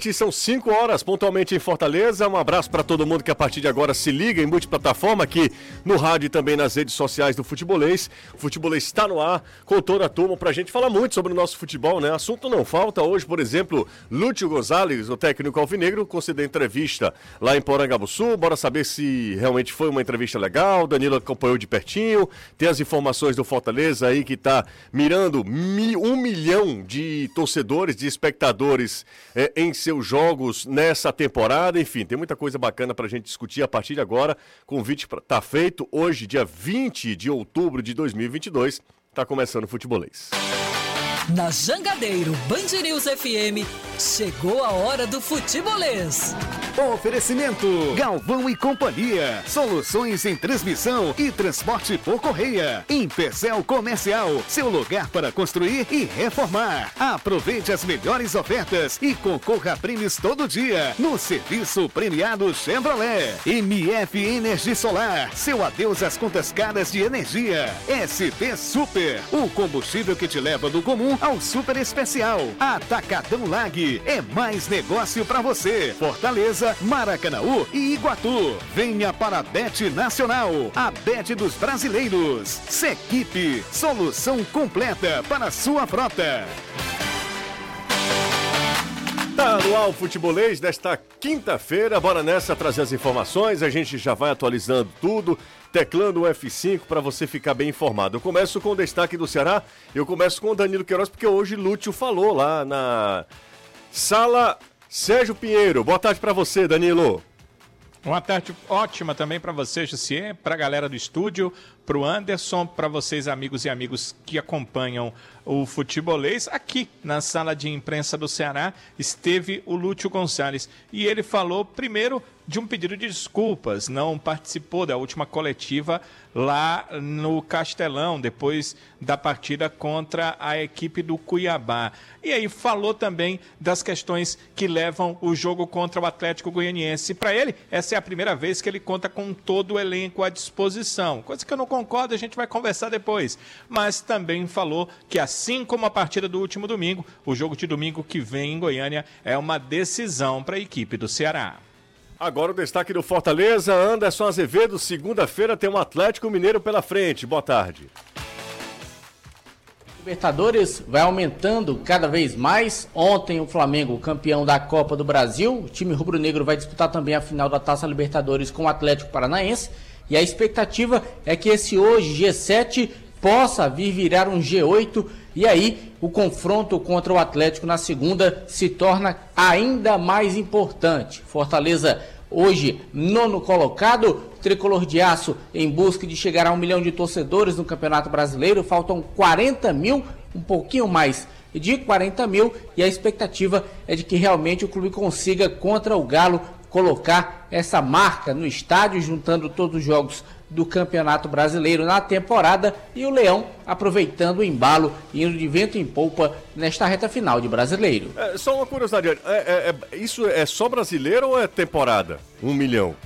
São 5 horas pontualmente em Fortaleza. Um abraço para todo mundo que a partir de agora se liga em multiplataforma aqui no rádio e também nas redes sociais do Futebolês. O Futebolês está no ar com toda a turma para a gente falar muito sobre o nosso futebol, né? Assunto não falta. Hoje, por exemplo, Lúcio Gonzalez, o técnico alvinegro, concedeu entrevista lá em Porangabuçu. Bora saber se realmente foi uma entrevista legal. Danilo acompanhou de pertinho. Tem as informações do Fortaleza aí que está mirando um milhão de torcedores, de espectadores é, em seu seus jogos nessa temporada. Enfim, tem muita coisa bacana para a gente discutir a partir de agora. Convite está feito hoje, dia 20 de outubro de 2022. Está começando o Futebolês. Na Jangadeiro Band News FM, chegou a hora do futebolês. Oferecimento Galvão e Companhia. Soluções em transmissão e transporte por correia. Empecel Comercial, seu lugar para construir e reformar. Aproveite as melhores ofertas e concorra a prêmios todo dia no serviço premiado Chevrolet. MF Energia Solar, seu adeus às contas caras de energia. SP Super, o combustível que te leva do comum ao super especial. Atacadão Lag é mais negócio para você. Fortaleza, Maracanaú e Iguatu. Venha para a Bet Nacional, a Bet dos brasileiros. Sequipe, solução completa para sua frota. Tá no ar futebolês desta quinta-feira. Bora nessa trazer as informações. A gente já vai atualizando tudo, teclando o F5 para você ficar bem informado. Eu começo com o destaque do Ceará. Eu começo com o Danilo Queiroz, porque hoje Lúcio falou lá na sala Sérgio Pinheiro. Boa tarde para você, Danilo. Uma tarde ótima também para você, Jussier, para a galera do estúdio, para o Anderson, para vocês, amigos e amigos que acompanham o futebolês. Aqui na sala de imprensa do Ceará esteve o Lúcio Gonçalves e ele falou primeiro de um pedido de desculpas, não participou da última coletiva lá no Castelão, depois da partida contra a equipe do Cuiabá. E aí falou também das questões que levam o jogo contra o Atlético Goianiense. Para ele, essa é a primeira vez que ele conta com todo o elenco à disposição. Coisa que eu não concordo, a gente vai conversar depois. Mas também falou que, assim como a partida do último domingo, o jogo de domingo que vem em Goiânia é uma decisão para a equipe do Ceará. Agora o destaque do Fortaleza, Anderson Azevedo, segunda-feira tem um Atlético Mineiro pela frente. Boa tarde. Libertadores vai aumentando cada vez mais. Ontem o Flamengo, campeão da Copa do Brasil, o time rubro-negro vai disputar também a final da Taça Libertadores com o Atlético Paranaense. E a expectativa é que esse hoje G7 possa vir virar um G8 e aí o confronto contra o Atlético na segunda se torna ainda mais importante. Fortaleza hoje nono colocado, tricolor de aço em busca de chegar a um milhão de torcedores no Campeonato Brasileiro. Faltam 40 mil, um pouquinho mais de 40 mil e a expectativa é de que realmente o clube consiga contra o Galo colocar essa marca no estádio, juntando todos os jogos do Campeonato Brasileiro na temporada e o Leão aproveitando o embalo indo de vento em polpa nesta reta final de Brasileiro. É, só uma curiosidade, é, é, é, isso é só brasileiro ou é temporada? Um milhão?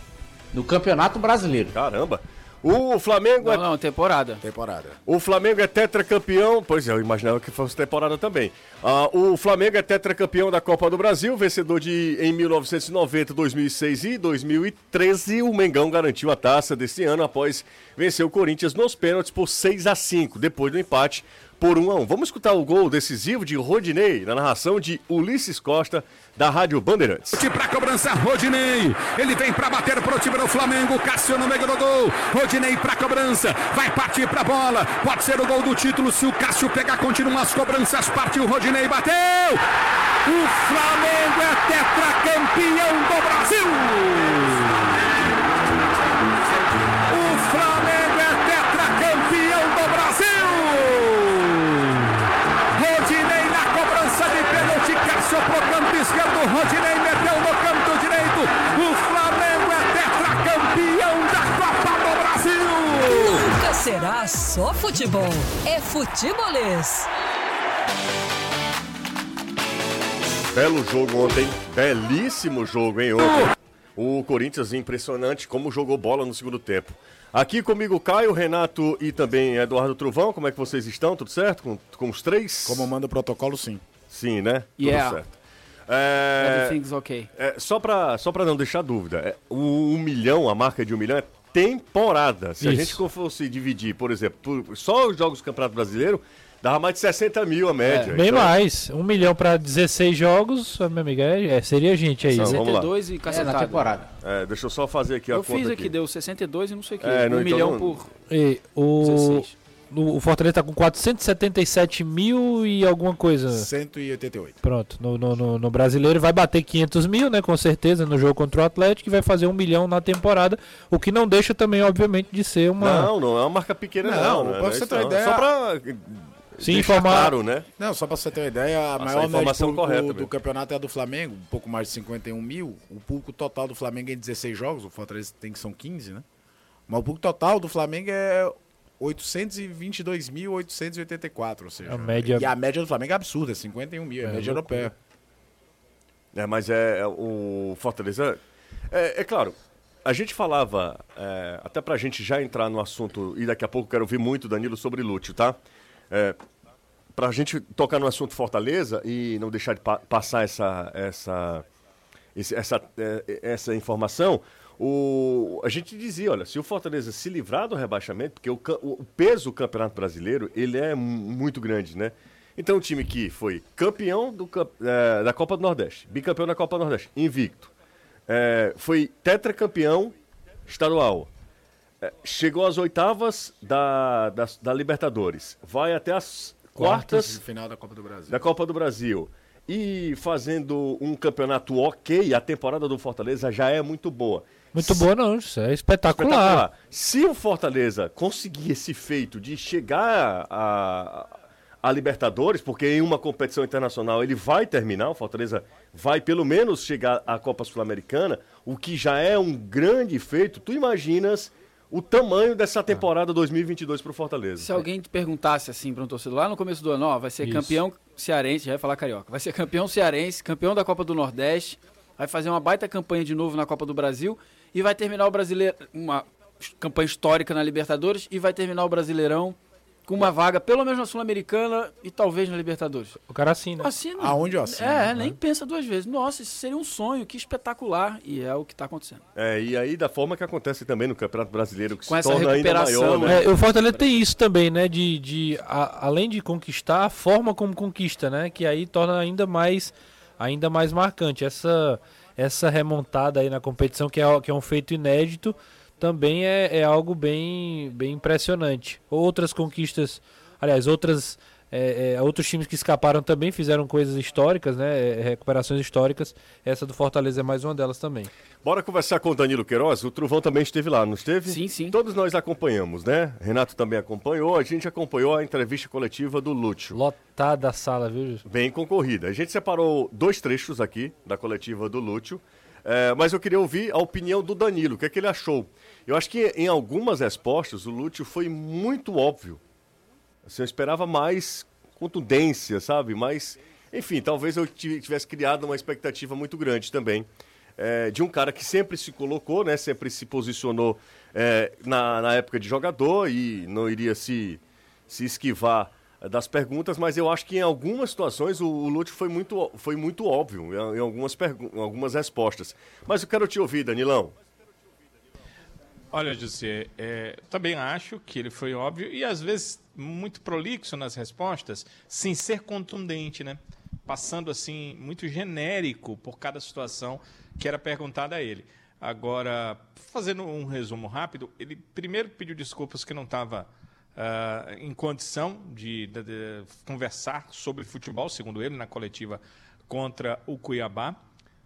No Campeonato Brasileiro. Caramba! O Flamengo não, é. Não, temporada. Temporada. O Flamengo é tetracampeão. Pois é, eu imaginava que fosse temporada também. Uh, o Flamengo é tetracampeão da Copa do Brasil, vencedor de em 1990, 2006 e 2013. O Mengão garantiu a taça desse ano após vencer o Corinthians nos pênaltis por 6 a 5 depois do empate por 1 a 1. Vamos escutar o gol decisivo de Rodinei na narração de Ulisses Costa da Rádio Bandeirantes. Para cobrança, Rodinei. Ele vem para bater pro time do Flamengo. Cássio no meio do gol. Rodinei para cobrança. Vai partir para bola. Pode ser o gol do título se o Cássio pegar. Continua as cobranças. Partiu Rodinei. Bateu. O Flamengo é tetracampeão do Brasil. Rodinei meteu no canto direito. O Flamengo é tetracampeão da Copa do Brasil. Nunca será só futebol, é futebolês. Belo jogo ontem, belíssimo jogo, hein, ontem. O Corinthians impressionante como jogou bola no segundo tempo. Aqui comigo Caio, Renato e também Eduardo Truvão. Como é que vocês estão? Tudo certo? Com, com os três? Como manda o protocolo, sim. Sim, né? Yeah. Tudo certo. É, Everything's okay. é, só para só pra não deixar dúvida, é, o um milhão, a marca de um milhão é temporada. Se a Isso. gente fosse dividir, por exemplo, por- só os jogos do Campeonato Brasileiro, dava mais de 60 mil a média. Bem Então, mais. Um milhão pra 16 jogos, meu amigo, é, é, seria gente aí. São- viu? vamos lá. 62 e É, cacetada. na temporada. é, deixa eu só fazer aqui a Eu conta fiz aqui, deu 62 e não sei o que. É, não, um então milhão não- por E o, 16. O, Fortaleza tá com 477 mil e alguma coisa. 188. Pronto, no, no, no- no brasileiro vai bater 500 mil, né? Com certeza, no jogo contra o Atlético, e vai fazer um milhão na temporada. O que não deixa também, obviamente, de ser uma. Não, não é uma marca pequena, não. Não, né? pra Não é você ter uma ideia- Só pra se informar. claro, né? Não, só pra você ter uma ideia, a Nossa, maior informação correta do mesmo. campeonato é a do Flamengo, um pouco mais de 51 mil. O público total do Flamengo é em 16 jogos, o Fortaleza tem que são 15, né? Mas o público total do Flamengo é 822.884, ou seja... A média- E a média do Flamengo é absurda, é 51 mil, é, É, a média loucura. europeia. É, mas é, é o Fortaleza. É, é claro, a gente falava, é, até pra gente já entrar no assunto, e daqui a pouco eu quero ouvir muito, Danilo, sobre Lúcio, tá? É, pra gente tocar no assunto Fortaleza e não deixar de pa- passar essa, essa, esse- essa, é, essa informação, o, a gente dizia, olha, se o Fortaleza se livrar do rebaixamento, porque o, o- peso do Campeonato Brasileiro, ele é mu- muito grande, né? Então, o time que foi campeão do, é, da Copa do Nordeste, bicampeão da Copa do Nordeste, invicto, é, foi tetracampeão estadual, é, chegou às oitavas da, da, da Libertadores, vai até as quartas Final da Copa do Brasil. da Copa do Brasil e fazendo um campeonato ok, a temporada do Fortaleza já é muito boa. Muito boa, não. Isso é espetacular. Espetacular. Se o Fortaleza conseguir esse feito de chegar a, a Libertadores, porque em uma competição internacional ele vai terminar, o Fortaleza vai pelo menos chegar à Copa Sul-Americana, o que já é um grande feito, tu imaginas o tamanho dessa temporada 2022 para o Fortaleza. Se alguém te perguntasse assim para um torcedor lá no começo do ano, ó, vai ser Isso. campeão cearense, já vai falar carioca, vai ser campeão cearense, campeão da Copa do Nordeste, vai fazer uma baita campanha de novo na Copa do Brasil e vai terminar o brasileiro, uma campanha histórica na Libertadores e vai terminar o Brasileirão com uma vaga pelo menos na Sul-Americana e talvez na Libertadores. O cara assina. Assina. Aonde eu assino, É, né? nem pensa duas vezes. Nossa, isso seria um sonho, que espetacular. E é o que está acontecendo. É, e aí da forma que acontece também no Campeonato Brasileiro, que Com se essa torna ainda recuperação, maior, né? É, o Fortaleza tem isso também, né? De, de a- além de conquistar, a forma como conquista, né? Que aí torna ainda mais, ainda mais marcante. Essa, essa remontada aí na competição, que é, que é um feito inédito, também é, é algo bem, bem impressionante. Outras conquistas, aliás, outras, é, é, outros times que escaparam também fizeram coisas históricas, né? é, recuperações históricas. Essa do Fortaleza é mais uma delas também. Bora conversar com o Danilo Queiroz. O Truvão também esteve lá, não esteve? Sim, sim. Todos nós acompanhamos, né? Renato também acompanhou. A gente acompanhou a entrevista coletiva do Lúcio. Lotada a sala, viu? Bem concorrida. A gente separou dois trechos aqui da coletiva do Lúcio. é, mas eu queria ouvir a opinião do Danilo. O que é que ele achou? Eu acho que em algumas respostas o Lúcio foi muito óbvio. Assim, eu esperava mais contundência, sabe? Mas, enfim, talvez eu ti- tivesse criado uma expectativa muito grande também. é, de um cara que sempre se colocou, né? Sempre se posicionou é, na, na época de jogador e não iria se, se esquivar é, das perguntas, mas eu acho que em algumas situações o, o Lúcio foi muito, foi muito óbvio em, algumas, algumas respostas. Mas eu quero te ouvir, Danilão. Olha, José, é, também acho que ele foi óbvio e às vezes muito prolixo nas respostas, sem ser contundente, né? Passando assim, muito genérico por cada situação que era perguntada a ele. Agora, fazendo um resumo rápido, ele primeiro pediu desculpas que não estava ah, em condição de, de- de conversar sobre futebol, segundo ele, na coletiva contra o Cuiabá.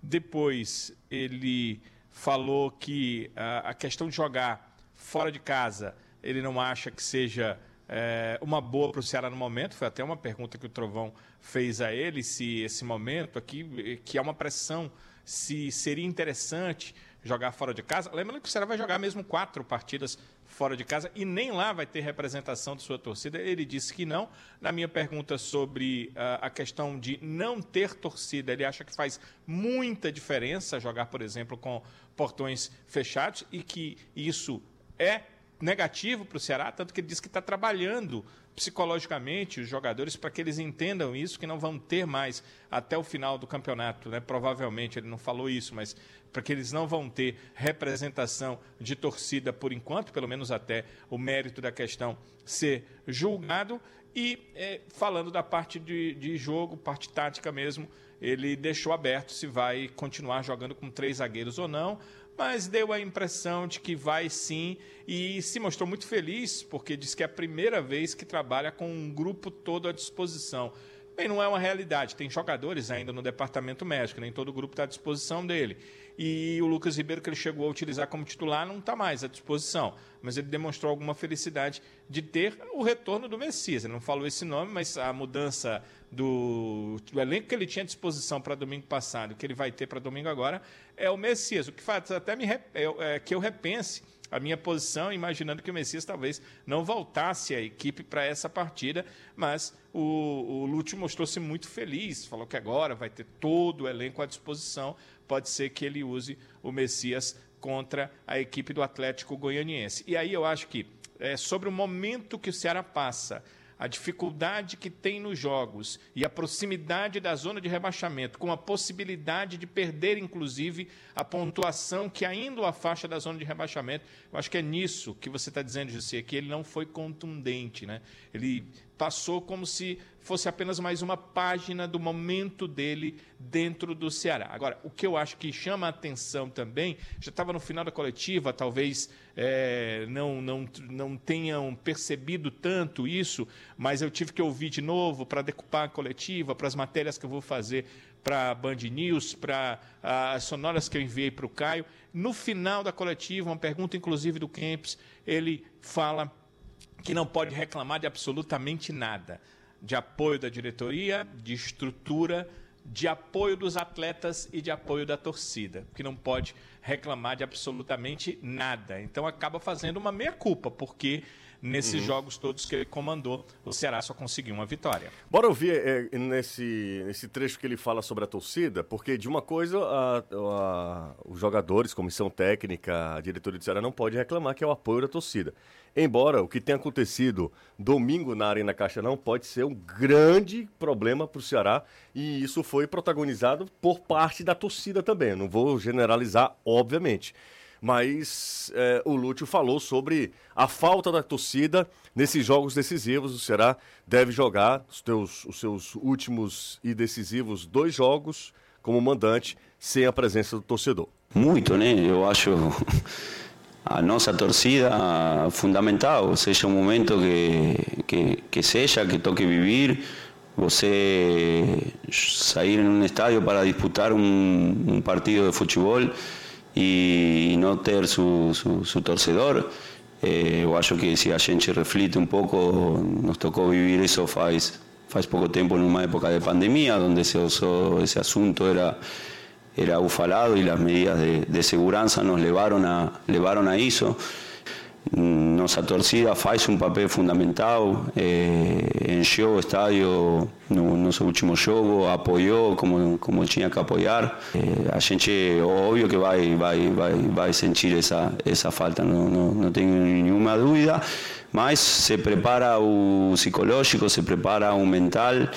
Depois, ele falou que ah, a questão de jogar fora de casa, ele não acha que seja eh, uma boa para o Ceará no momento. Foi até uma pergunta que o Trovão fez a ele, se esse momento aqui, eh, que é uma pressão, se seria interessante jogar fora de casa. Lembrando que o Ceará vai jogar mesmo quatro partidas fora de casa e nem lá vai ter representação de sua torcida. Ele disse que não. Na minha pergunta sobre ah, a questão de não ter torcida, ele acha que faz muita diferença jogar, por exemplo, com portões fechados e que isso é negativo para o Ceará, tanto que ele disse que está trabalhando psicologicamente os jogadores para que eles entendam isso, que não vão ter mais até o final do campeonato, né? Provavelmente ele não falou isso, mas para que eles não vão ter representação de torcida por enquanto, pelo menos até o mérito da questão ser julgado. E é, falando da parte de, de jogo, parte tática mesmo, ele deixou aberto se vai continuar jogando com três zagueiros ou não mas deu a impressão de que vai sim e se mostrou muito feliz porque diz que é a primeira vez que trabalha com um grupo todo à disposição. Bem, não é uma realidade. Tem jogadores ainda no departamento médico, nem todo o grupo está à disposição dele. E o Lucas Ribeiro, que ele chegou a utilizar como titular, não está mais à disposição. Mas ele demonstrou alguma felicidade de ter o retorno do Messias. Ele não falou esse nome, mas a mudança do, do elenco que ele tinha à disposição para domingo passado, que ele vai ter para domingo agora, é o Messias. O que faz até me, é, é, que eu repense a minha posição, imaginando que o Messias talvez não voltasse a equipe para essa partida, mas o, o Lúcio mostrou-se muito feliz, falou que agora vai ter todo o elenco à disposição, pode ser que ele use o Messias contra a equipe do Atlético Goianiense. E aí eu acho que é, sobre o momento que o Ceará passa, a dificuldade que tem nos jogos e a proximidade da zona de rebaixamento, com a possibilidade de perder, inclusive, a pontuação que ainda o afasta da zona de rebaixamento, eu acho que é nisso que você está dizendo, José, que ele não foi contundente. Né? Ele passou como se fosse apenas mais uma página do momento dele dentro do Ceará. Agora, o que eu acho que chama a atenção também, já estava no final da coletiva, talvez é, não, não, não tenham percebido tanto isso, mas eu tive que ouvir de novo para decupar a coletiva, para as matérias que eu vou fazer para a Band News, para as sonoras que eu enviei para o Caio. No final da coletiva, uma pergunta inclusive do Kempis, ele fala que não pode reclamar de absolutamente nada de apoio da diretoria, de estrutura, de apoio dos atletas e de apoio da torcida, que não pode reclamar de absolutamente nada. Então acaba fazendo uma meia-culpa, porque nesses uhum. jogos todos que ele comandou, o Ceará só conseguiu uma vitória. Bora ouvir é, nesse, nesse trecho que ele fala sobre a torcida, porque de uma coisa a, a, os jogadores, comissão técnica, a diretoria do Ceará não pode reclamar, que é o apoio da torcida. Embora o que tenha acontecido domingo na Arena Castelão pode ser um grande problema para o Ceará e isso foi protagonizado por parte da torcida também. Não vou generalizar, obviamente. Mas é, o Lúcio falou sobre a falta da torcida nesses jogos decisivos. O Ceará deve jogar os, teus, os seus últimos e decisivos dois jogos como mandante sem a presença do torcedor. Muito, né? Eu acho a nossa torcida fundamental, seja o momento que, que, que seja, que toque vivir, você sair em um estádio para disputar um, um partido de futebol e não ter su, su, su torcedor. Eh, eu acho que se a gente reflete um pouco, nos tocou viver isso faz, faz pouco tempo, numa época de pandemia, onde esse, esse assunto era era ufalado y las medidas de, de segurança nos levaram a, levaram a isso. Nossa torcida faz um papel fundamental, eh, encheu o no nosso último jogo, apoiou como, como tinha que apoiar. Eh, a gente, óbvio que vai, vai, vai, vai sentir essa, essa falta, não, não, não tenho nenhuma dúvida, mas se prepara o psicológico, se prepara o mental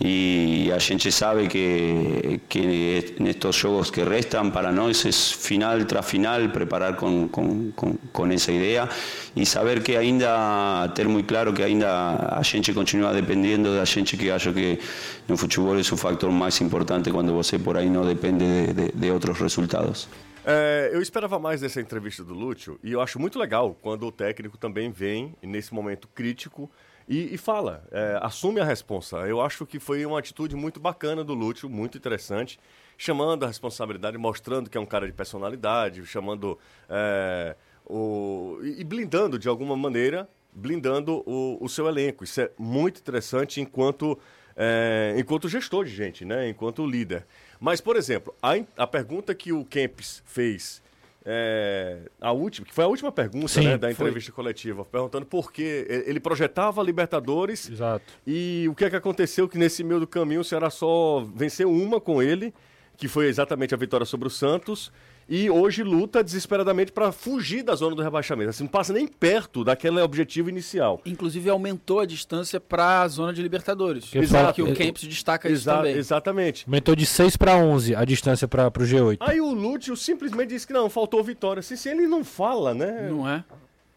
y a gente sabe que, que en estos juegos que restan para nós es final tras final preparar con, con, con, con, esa idea y saber que ainda ter muy claro que ainda a gente continua dependiendo da gente que acho que no futebol es un factor más importante cuando você por aí não depende de, de, de outros resultados. É, eu esperava mais dessa entrevista do Lúcio e eu acho muito legal quando o técnico também vem nesse momento crítico e, e fala, é, assume a responsa. Eu acho que foi uma atitude muito bacana do Lúcio, muito interessante, chamando a responsabilidade, mostrando que é um cara de personalidade, chamando é, o e blindando de alguma maneira, blindando o, o seu elenco. Isso é muito interessante enquanto é, enquanto gestor de gente, né? Enquanto líder. Mas, por exemplo, a, a pergunta que o Kempis fez é, a última, que foi a última pergunta Sim, né, da entrevista foi. coletiva, perguntando por que ele projetava Libertadores Exato. e o que é que aconteceu que nesse meio do caminho o Ceará só venceu uma com ele, que foi exatamente a vitória sobre o Santos, e hoje luta desesperadamente para fugir da zona do rebaixamento. Assim, não passa nem perto daquele objetivo inicial. Inclusive aumentou a distância para a zona de Libertadores. Que Exato. Que o Kempis destaca isso Exa- também. Exatamente. Aumentou de 6 para 11 a distância para o G8. Aí o Lúcio simplesmente disse que não, faltou vitória. Se, se ele não fala, né? Não é?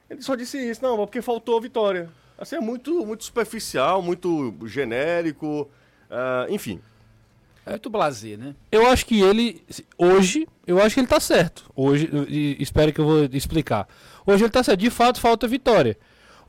Ele só disse isso, não, porque faltou vitória. Assim, é muito, muito superficial, muito genérico, ah, enfim. É muito blazer, né? Eu acho que ele, hoje, eu acho que ele tá certo. Hoje, espero que eu vou explicar. Hoje ele tá certo. De fato, falta vitória.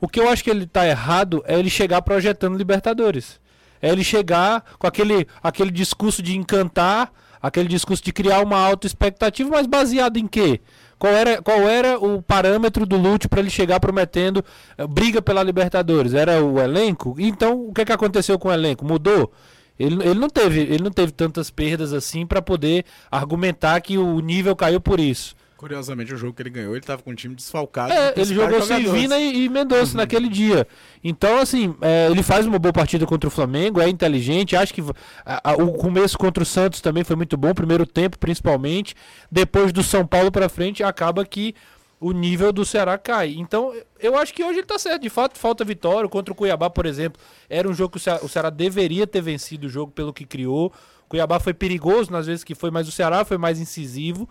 O que eu acho que ele tá errado é ele chegar projetando Libertadores. É ele chegar com aquele, aquele discurso de encantar, aquele discurso de criar uma alta expectativa, mas baseado em quê? Qual era, qual era o parâmetro do Lute para ele chegar prometendo eh, briga pela Libertadores? Era o elenco? Então, o que, que aconteceu com o elenco? Mudou? Ele, ele, não teve, ele não teve tantas perdas assim para poder argumentar que o nível caiu por isso. Curiosamente, o jogo que ele ganhou, ele tava com um time desfalcado. É, ele jogou sem jogadores. Vina e, e Mendonça naquele dia. Então, assim, é, ele faz uma boa partida contra o Flamengo, é inteligente. Acho que a- a- o começo contra o Santos também foi muito bom, primeiro tempo principalmente. Depois do São Paulo pra frente, acaba que o nível do Ceará cai. Então, eu acho que hoje ele tá certo. De fato, falta vitória. Contra o Cuiabá, por exemplo, era um jogo que o Ceará, o Ceará deveria ter vencido o jogo pelo que criou. O Cuiabá foi perigoso nas vezes que foi, mas o Ceará foi mais incisivo.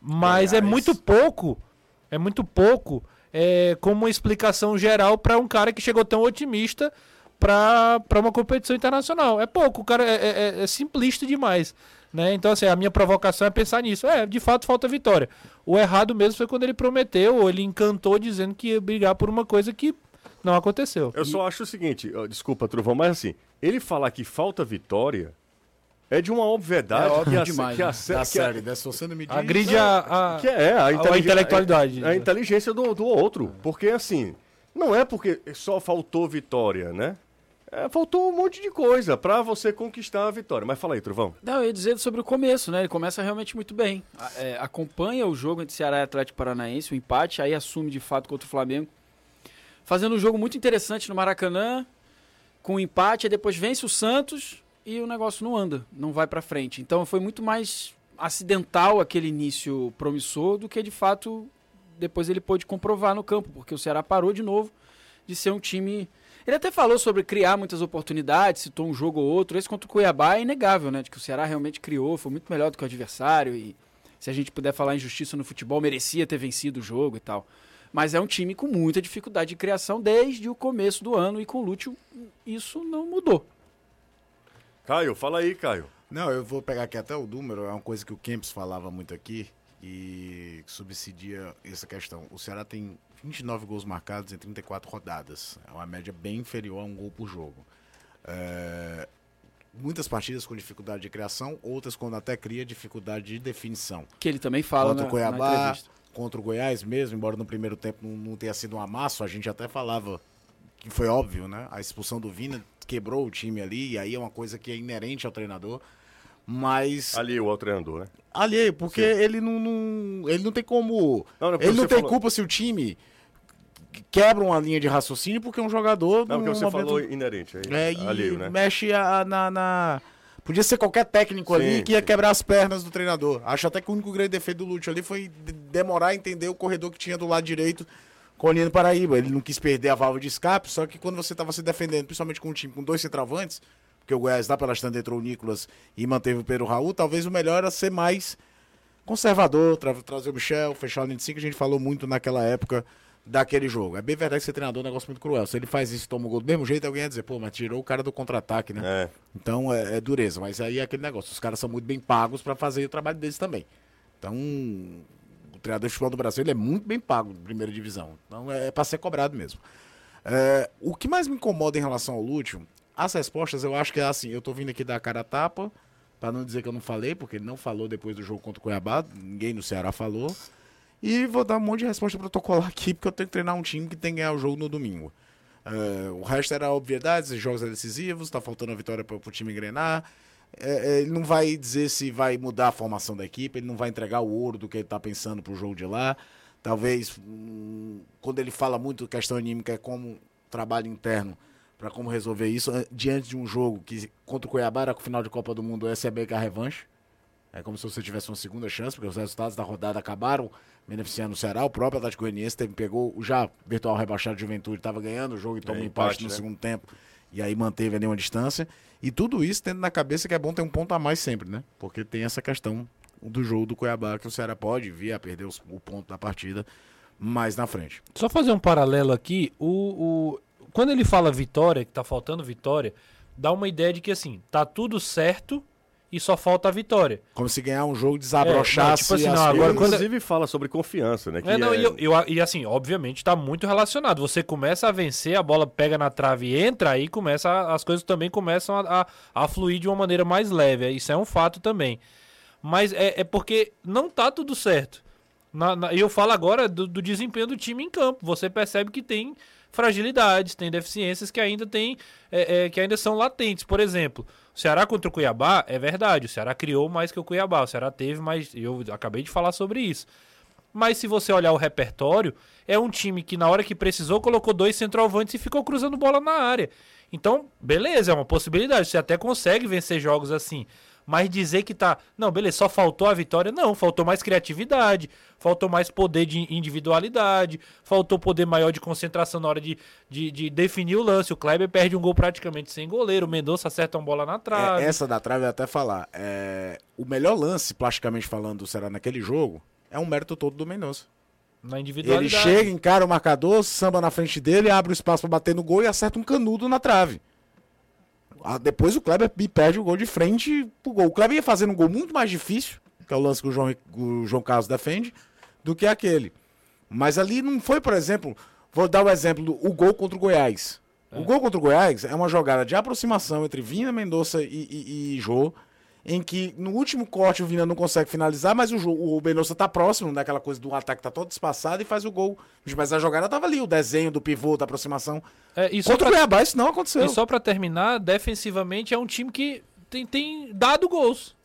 Mas é Aliás- muito pouco. É muito pouco é, como uma explicação geral para um cara que chegou tão otimista para uma competição internacional. É pouco, o cara é, é- é- é simplista demais. Né? Então, assim, a minha provocação é pensar nisso. É, de fato, falta vitória. O errado mesmo foi quando ele prometeu, ou ele encantou dizendo que ia brigar por uma coisa que não aconteceu. Eu só acho o seguinte, desculpa, Trovão, mas assim, ele falar que falta vitória é de uma obviedade É óbvio que a, demais, que a, né? Da que a- série, né? Se você não me diz... Agride a, a- que é a, a intelig- intelectualidade. A, a inteligência do, do outro. Porque, assim, não é porque só faltou vitória, né? É, faltou um monte de coisa pra você conquistar a vitória. Mas fala aí, Trovão. Não, eu ia dizer sobre o começo, né? Ele começa realmente muito bem. A- é, acompanha o jogo entre Ceará e Atlético Paranaense, o empate, aí assume de fato contra o Flamengo. Fazendo um jogo muito interessante no Maracanã, com o empate, aí depois vence o Santos e o negócio não anda, não vai pra frente. Então foi muito mais acidental aquele início promissor do que de fato depois ele pôde comprovar no campo, porque o Ceará parou de novo de ser um time. Ele até falou sobre criar muitas oportunidades, citou um jogo ou outro. Esse contra o Cuiabá é inegável, né? De que o Ceará realmente criou, foi muito melhor do que o adversário. E se a gente puder falar em justiça no futebol, merecia ter vencido o jogo e tal. Mas é um time com muita dificuldade de criação desde o começo do ano e com o Lúcio isso não mudou. Caio, fala aí, Caio. Não, eu vou pegar aqui até o número, é uma coisa que o Kempis falava muito aqui e subsidia essa questão. O Ceará tem 29 gols marcados em 34 rodadas. É uma média bem inferior a um gol por jogo. É, Muitas partidas com dificuldade de criação, outras quando até cria dificuldade de definição. Que ele também fala contra na, o Cuiabá, contra o Goiás mesmo, embora no primeiro tempo não, não tenha sido um amasso, a gente até falava que foi óbvio, né? A expulsão do Vina quebrou o time ali, e aí é uma coisa que é inerente ao treinador. Mas Ali o outro treinador, né? alheio, porque ele não, não- ele não tem como. Não, não, ele não tem falou- culpa se o time quebra uma linha de raciocínio porque um jogador. Não, porque você momento- falou inerente. Aí, é, alheio, né? mexe a- na, na- Podia ser qualquer técnico ali Sim, que ia sim. quebrar as pernas do treinador. Acho até que o único grande defeito do Lúcio ali foi de- demorar a entender o corredor que tinha do lado direito com o Nino Paraíba. Ele não quis perder a válvula de escape, só que quando você estava se defendendo, principalmente com um time com dois centroavantes, porque o Goiás lá pela estande entrou o Nicolas e manteve o Pedro Raul, talvez o melhor era ser mais conservador, tra- trazer o Michel, fechar o linha de cinco, a gente falou muito naquela época daquele jogo. É bem verdade que ser treinador é um negócio muito cruel. Se ele faz isso e toma o gol do mesmo jeito, alguém ia dizer, pô, mas tirou o cara do contra-ataque, né? É. Então é, é dureza. Mas aí é aquele negócio. Os caras são muito bem pagos para fazer o trabalho deles também. Então, o treinador de futebol do Brasil ele é muito bem pago na primeira divisão. Então é para ser cobrado mesmo. É, o que mais me incomoda em relação ao Lúcio, as respostas eu acho que é assim. Eu tô vindo aqui dar a cara a tapa, para não dizer que eu não falei, porque ele não falou depois do jogo contra o Cuiabá. Ninguém no Ceará falou. E vou dar um monte de resposta protocolar aqui, porque eu tenho que treinar um time que tem que ganhar o jogo no domingo. É, o resto era obviedades, jogos decisivos, tá faltando a vitória para o time engrenar. É, é, ele não vai dizer se vai mudar a formação da equipe, ele não vai entregar o ouro do que ele tá pensando pro jogo de lá. Talvez, hum, quando ele fala muito questão anímica, é como trabalho interno para como resolver isso, diante de um jogo que contra o Cuiabá era com o final de Copa do Mundo, essa é bem que a revanche. É como se você tivesse uma segunda chance, porque os resultados da rodada acabaram beneficiando o Ceará. O próprio Atlético Goianiense teve, pegou o já virtual rebaixado de Juventude, estava ganhando o jogo e tomou um empate, empate, no né? segundo tempo. E aí manteve ali uma distância. E tudo isso tendo na cabeça que é bom ter um ponto a mais sempre, né? Porque tem essa questão do jogo do Cuiabá, que o Ceará pode vir a perder os- o ponto da partida mais na frente. Só fazer um paralelo aqui, o, o- quando ele fala vitória, que tá faltando vitória, dá uma ideia de que assim, tá tudo certo e só falta a vitória. Como se ganhar um jogo É, desabrochasse não, tipo assim, as não, agora quando- Inclusive fala sobre confiança, né? que É, não, é- e, eu- eu- e assim, obviamente tá muito relacionado. Você começa a vencer, a bola pega na trave e entra, aí começa a- as coisas também começam a, a, a fluir de uma maneira mais leve. Isso é um fato também. Mas é, é porque não tá tudo certo. E eu falo agora do, do desempenho do time em campo. Você percebe que tem fragilidades, tem deficiências que ainda tem, é, é, que ainda são latentes. Por exemplo, o Ceará contra o Cuiabá, é verdade, o Ceará criou mais que o Cuiabá, o Ceará teve mais. Eu acabei de falar sobre isso. Mas se você olhar o repertório, é um time que na hora que precisou colocou dois centroavantes e ficou cruzando bola na área. Então, beleza, é uma possibilidade. Você até consegue vencer jogos assim. Mas dizer que tá. Não, beleza, só faltou a vitória. Não, faltou mais criatividade, faltou mais poder de individualidade, faltou poder maior de concentração na hora de, de, de definir o lance. O Kleber perde um gol praticamente sem goleiro, o Mendonça acerta uma bola na trave. É, essa da trave eu até falar. É, o melhor lance, plasticamente falando, do Ceará naquele jogo é um mérito todo do Mendonça. Na Ele individualidade. chega, encara o marcador, samba na frente dele, abre o espaço pra bater no gol e acerta um canudo na trave. Ah, Depois o Kleber me perde o gol de frente pro gol. O Kleber ia fazendo um gol muito mais difícil, que é o lance que o João, o João Carlos defende, do que aquele. Mas ali não foi, por exemplo, vou dar o exemplo do o gol contra o Goiás. O gol contra o Goiás é uma jogada de aproximação entre Vina, Mendonça e, e, e Jô, em que no último corte o Vina não consegue finalizar, mas o, o Mendonça tá próximo daquela coisa do ataque tá todo espaçado e faz o gol. Mas a jogada tava ali, o desenho do pivô, da aproximação. É, e Contra o pra- Cuiabá isso não aconteceu. E só pra terminar, defensivamente é um time que tem, tem dado gols.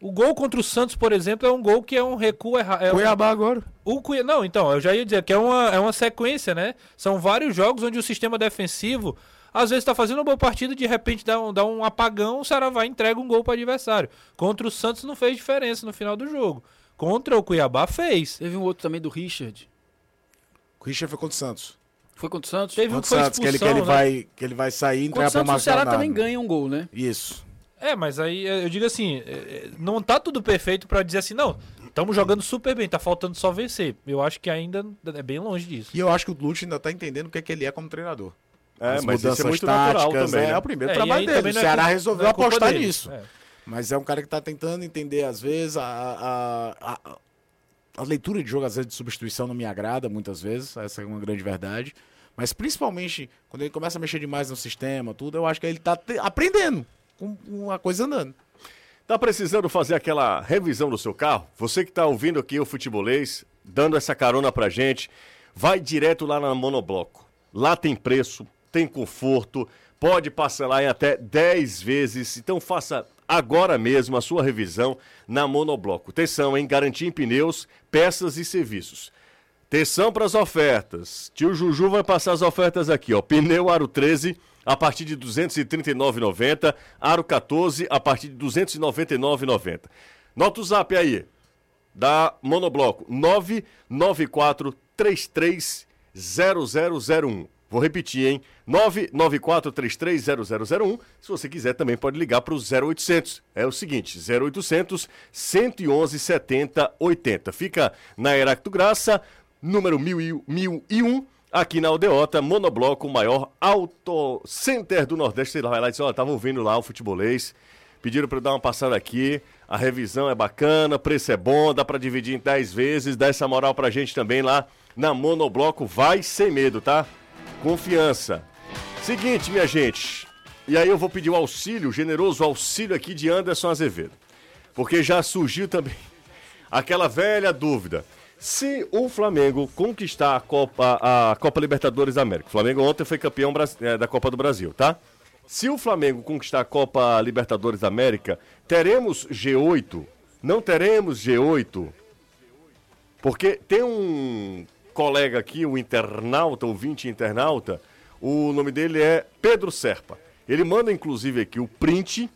O gol contra o Santos, por exemplo, é um gol que é um recuo errado. É um- Cuiabá agora. o Cuiabá, não, então, eu já ia dizer que é uma, é uma sequência, né? São vários jogos onde o sistema defensivo, às vezes tá fazendo uma boa partida, de repente dá um, dá um apagão, o Ceará vai e entrega um gol para adversário. Contra o Santos não fez diferença no final do jogo. Contra o Cuiabá fez. Teve um outro também do Richard. O Richard foi contra o Santos. Foi contra o Santos? Teve um Contra que o foi Santos, que ele, que ele, né? vai, que ele vai sair e o entregar pra Santos, o Ceará Leonardo. também ganha um gol, né? Isso. É, mas aí é, eu digo assim, é, é, não tá tudo perfeito pra dizer assim, não, estamos jogando super bem, tá faltando só vencer. Eu acho que ainda é bem longe disso. E eu acho que o Lute ainda tá entendendo o que, é que ele é como treinador. É, As mas isso é mudanças muito natural táticas, também. é, né? o primeiro É, trabalho aí dele. também O é Ceará resolveu é apostar dele. nisso. É. Mas é um cara que tá tentando entender, às vezes, a, a, a, a leitura de jogo, às vezes, de substituição não me agrada muitas vezes. Essa é uma grande verdade. Mas principalmente, quando ele começa a mexer demais no sistema, tudo, eu acho que ele tá te- aprendendo com, com a coisa andando. Tá precisando fazer aquela revisão do seu carro? Você que tá ouvindo aqui o Futebolês, dando essa carona pra gente, vai direto lá na Monobloco. Lá tem preço, tem conforto, pode parcelar em até 10 vezes. Então faça agora mesmo a sua revisão na Monobloco. Atenção, hein? Garantia em pneus, peças e serviços. Atenção para as ofertas. Tio Juju vai passar as ofertas aqui, ó. Pneu Aro 13 a partir de R$ 239,90. Aro 14 a partir de R$ 299,90. Nota o zap aí da Monobloco 994330001. Vou repetir, hein? 994330001. Se você quiser, também pode ligar para o 0800. É o seguinte: 0800 111 70 80. Fica na Heracto Graça, número 1000 1001. Aqui na Aldeota, Monobloco, o maior auto center do Nordeste. Você vai lá e diz: tava ouvindo lá o futebolês. Pediram para eu dar uma passada aqui. A revisão é bacana, preço é bom, dá para dividir em 10 vezes. Dá essa moral pra gente também lá na Monobloco. Vai sem medo, tá? Confiança. Seguinte, minha gente. E aí eu vou pedir o auxílio, o generoso auxílio aqui de Anderson Azevedo. Porque já surgiu também aquela velha dúvida. Se o Flamengo conquistar a Copa, a Copa Libertadores da América, o Flamengo ontem foi campeão eh, da Copa do Brasil, tá? Se o Flamengo conquistar a Copa Libertadores da América, teremos G8? Não teremos G8? Porque tem um colega aqui, um internauta, ouvinte internauta, o nome dele é Pedro Serpa. Ele manda inclusive aqui o print